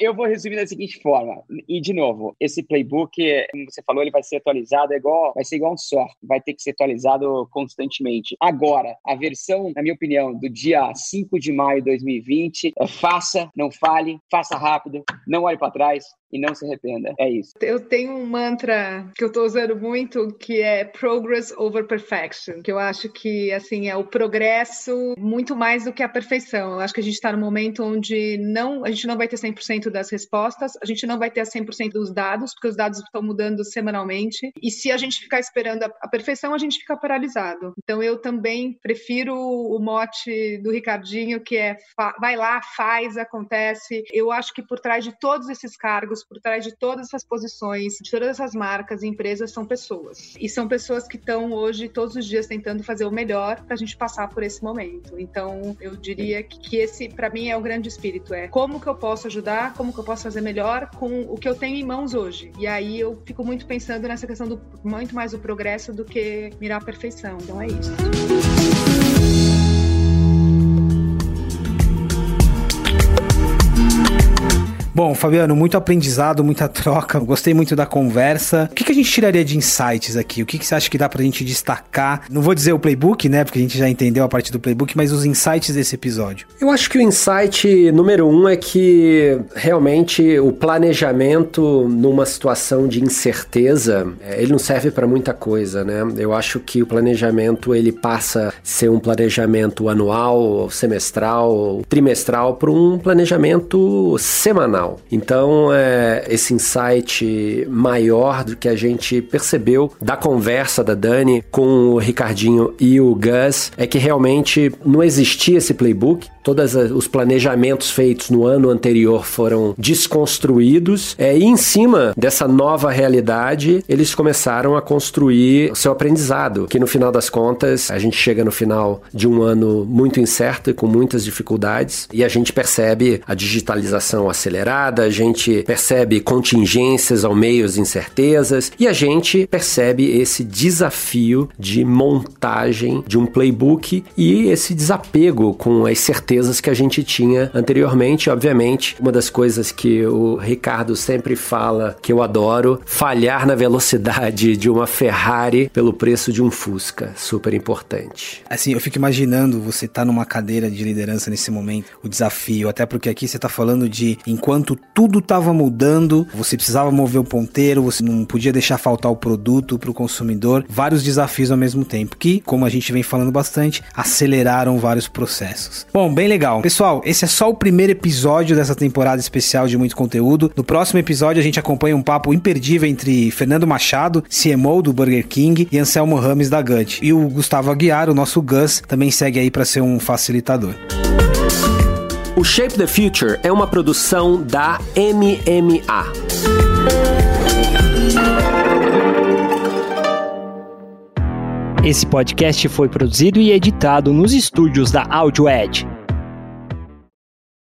Eu vou resumir da seguinte forma. E, de novo, esse playbook, como você falou, ele vai ser atualizado, é igual, vai ser igual um software, vai ter que ser atualizado constantemente. Agora, a versão, na minha opinião, do dia 5 de maio de 2020 é faça, não fale, faça rápido, não olhe para trás, e não se arrependa. É isso. Eu tenho um mantra que eu estou usando muito que é progress over perfection, que eu acho que assim é o progresso muito mais do que a perfeição. Eu acho que a gente está no momento onde não, a gente não vai ter 100% das respostas, a gente não vai ter 100% dos dados, porque os dados estão mudando semanalmente. E se a gente ficar esperando a, a perfeição, a gente fica paralisado. Então eu também prefiro o mote do Ricardinho que é vai lá, faz, acontece. Eu acho que por trás de todos esses cargos por trás de todas essas posições, de todas essas marcas e empresas são pessoas. E são pessoas que estão hoje, todos os dias, tentando fazer o melhor para a gente passar por esse momento. Então, eu diria que esse, para mim, é o grande espírito: é como que eu posso ajudar, como que eu posso fazer melhor com o que eu tenho em mãos hoje. E aí eu fico muito pensando nessa questão do muito mais o progresso do que mirar a perfeição. Então, é isso. Bom, Fabiano, muito aprendizado, muita troca. Gostei muito da conversa. O que, que a gente tiraria de insights aqui? O que, que você acha que dá pra gente destacar? Não vou dizer o playbook, né? Porque a gente já entendeu a parte do playbook, mas os insights desse episódio. Eu acho que o insight número um é que realmente o planejamento numa situação de incerteza, é, ele não serve para muita coisa, né? Eu acho que o planejamento ele passa a ser um planejamento anual, semestral, trimestral, para um planejamento semanal. Então, é, esse insight maior do que a gente percebeu da conversa da Dani com o Ricardinho e o Gus é que realmente não existia esse playbook. Todos os planejamentos feitos no ano anterior foram desconstruídos é, e em cima dessa nova realidade eles começaram a construir o seu aprendizado, que no final das contas a gente chega no final de um ano muito incerto e com muitas dificuldades e a gente percebe a digitalização acelerada a gente percebe contingências ao meio as incertezas e a gente percebe esse desafio de montagem de um playbook e esse desapego com as certezas que a gente tinha anteriormente. Obviamente, uma das coisas que o Ricardo sempre fala que eu adoro, falhar na velocidade de uma Ferrari pelo preço de um Fusca, super importante. Assim, eu fico imaginando você tá numa cadeira de liderança nesse momento, o desafio, até porque aqui você tá falando de enquanto tudo estava mudando, você precisava mover o ponteiro, você não podia deixar faltar o produto para o consumidor, vários desafios ao mesmo tempo, que, como a gente vem falando bastante, aceleraram vários processos. Bom, bem legal. Pessoal, esse é só o primeiro episódio dessa temporada especial de muito conteúdo. No próximo episódio, a gente acompanha um papo imperdível entre Fernando Machado, CMO do Burger King, e Anselmo Rames da Gut. E o Gustavo Aguiar, o nosso Gus, também segue aí para ser um facilitador. O Shape the Future é uma produção da MMA. Esse podcast foi produzido e editado nos estúdios da AudioEd.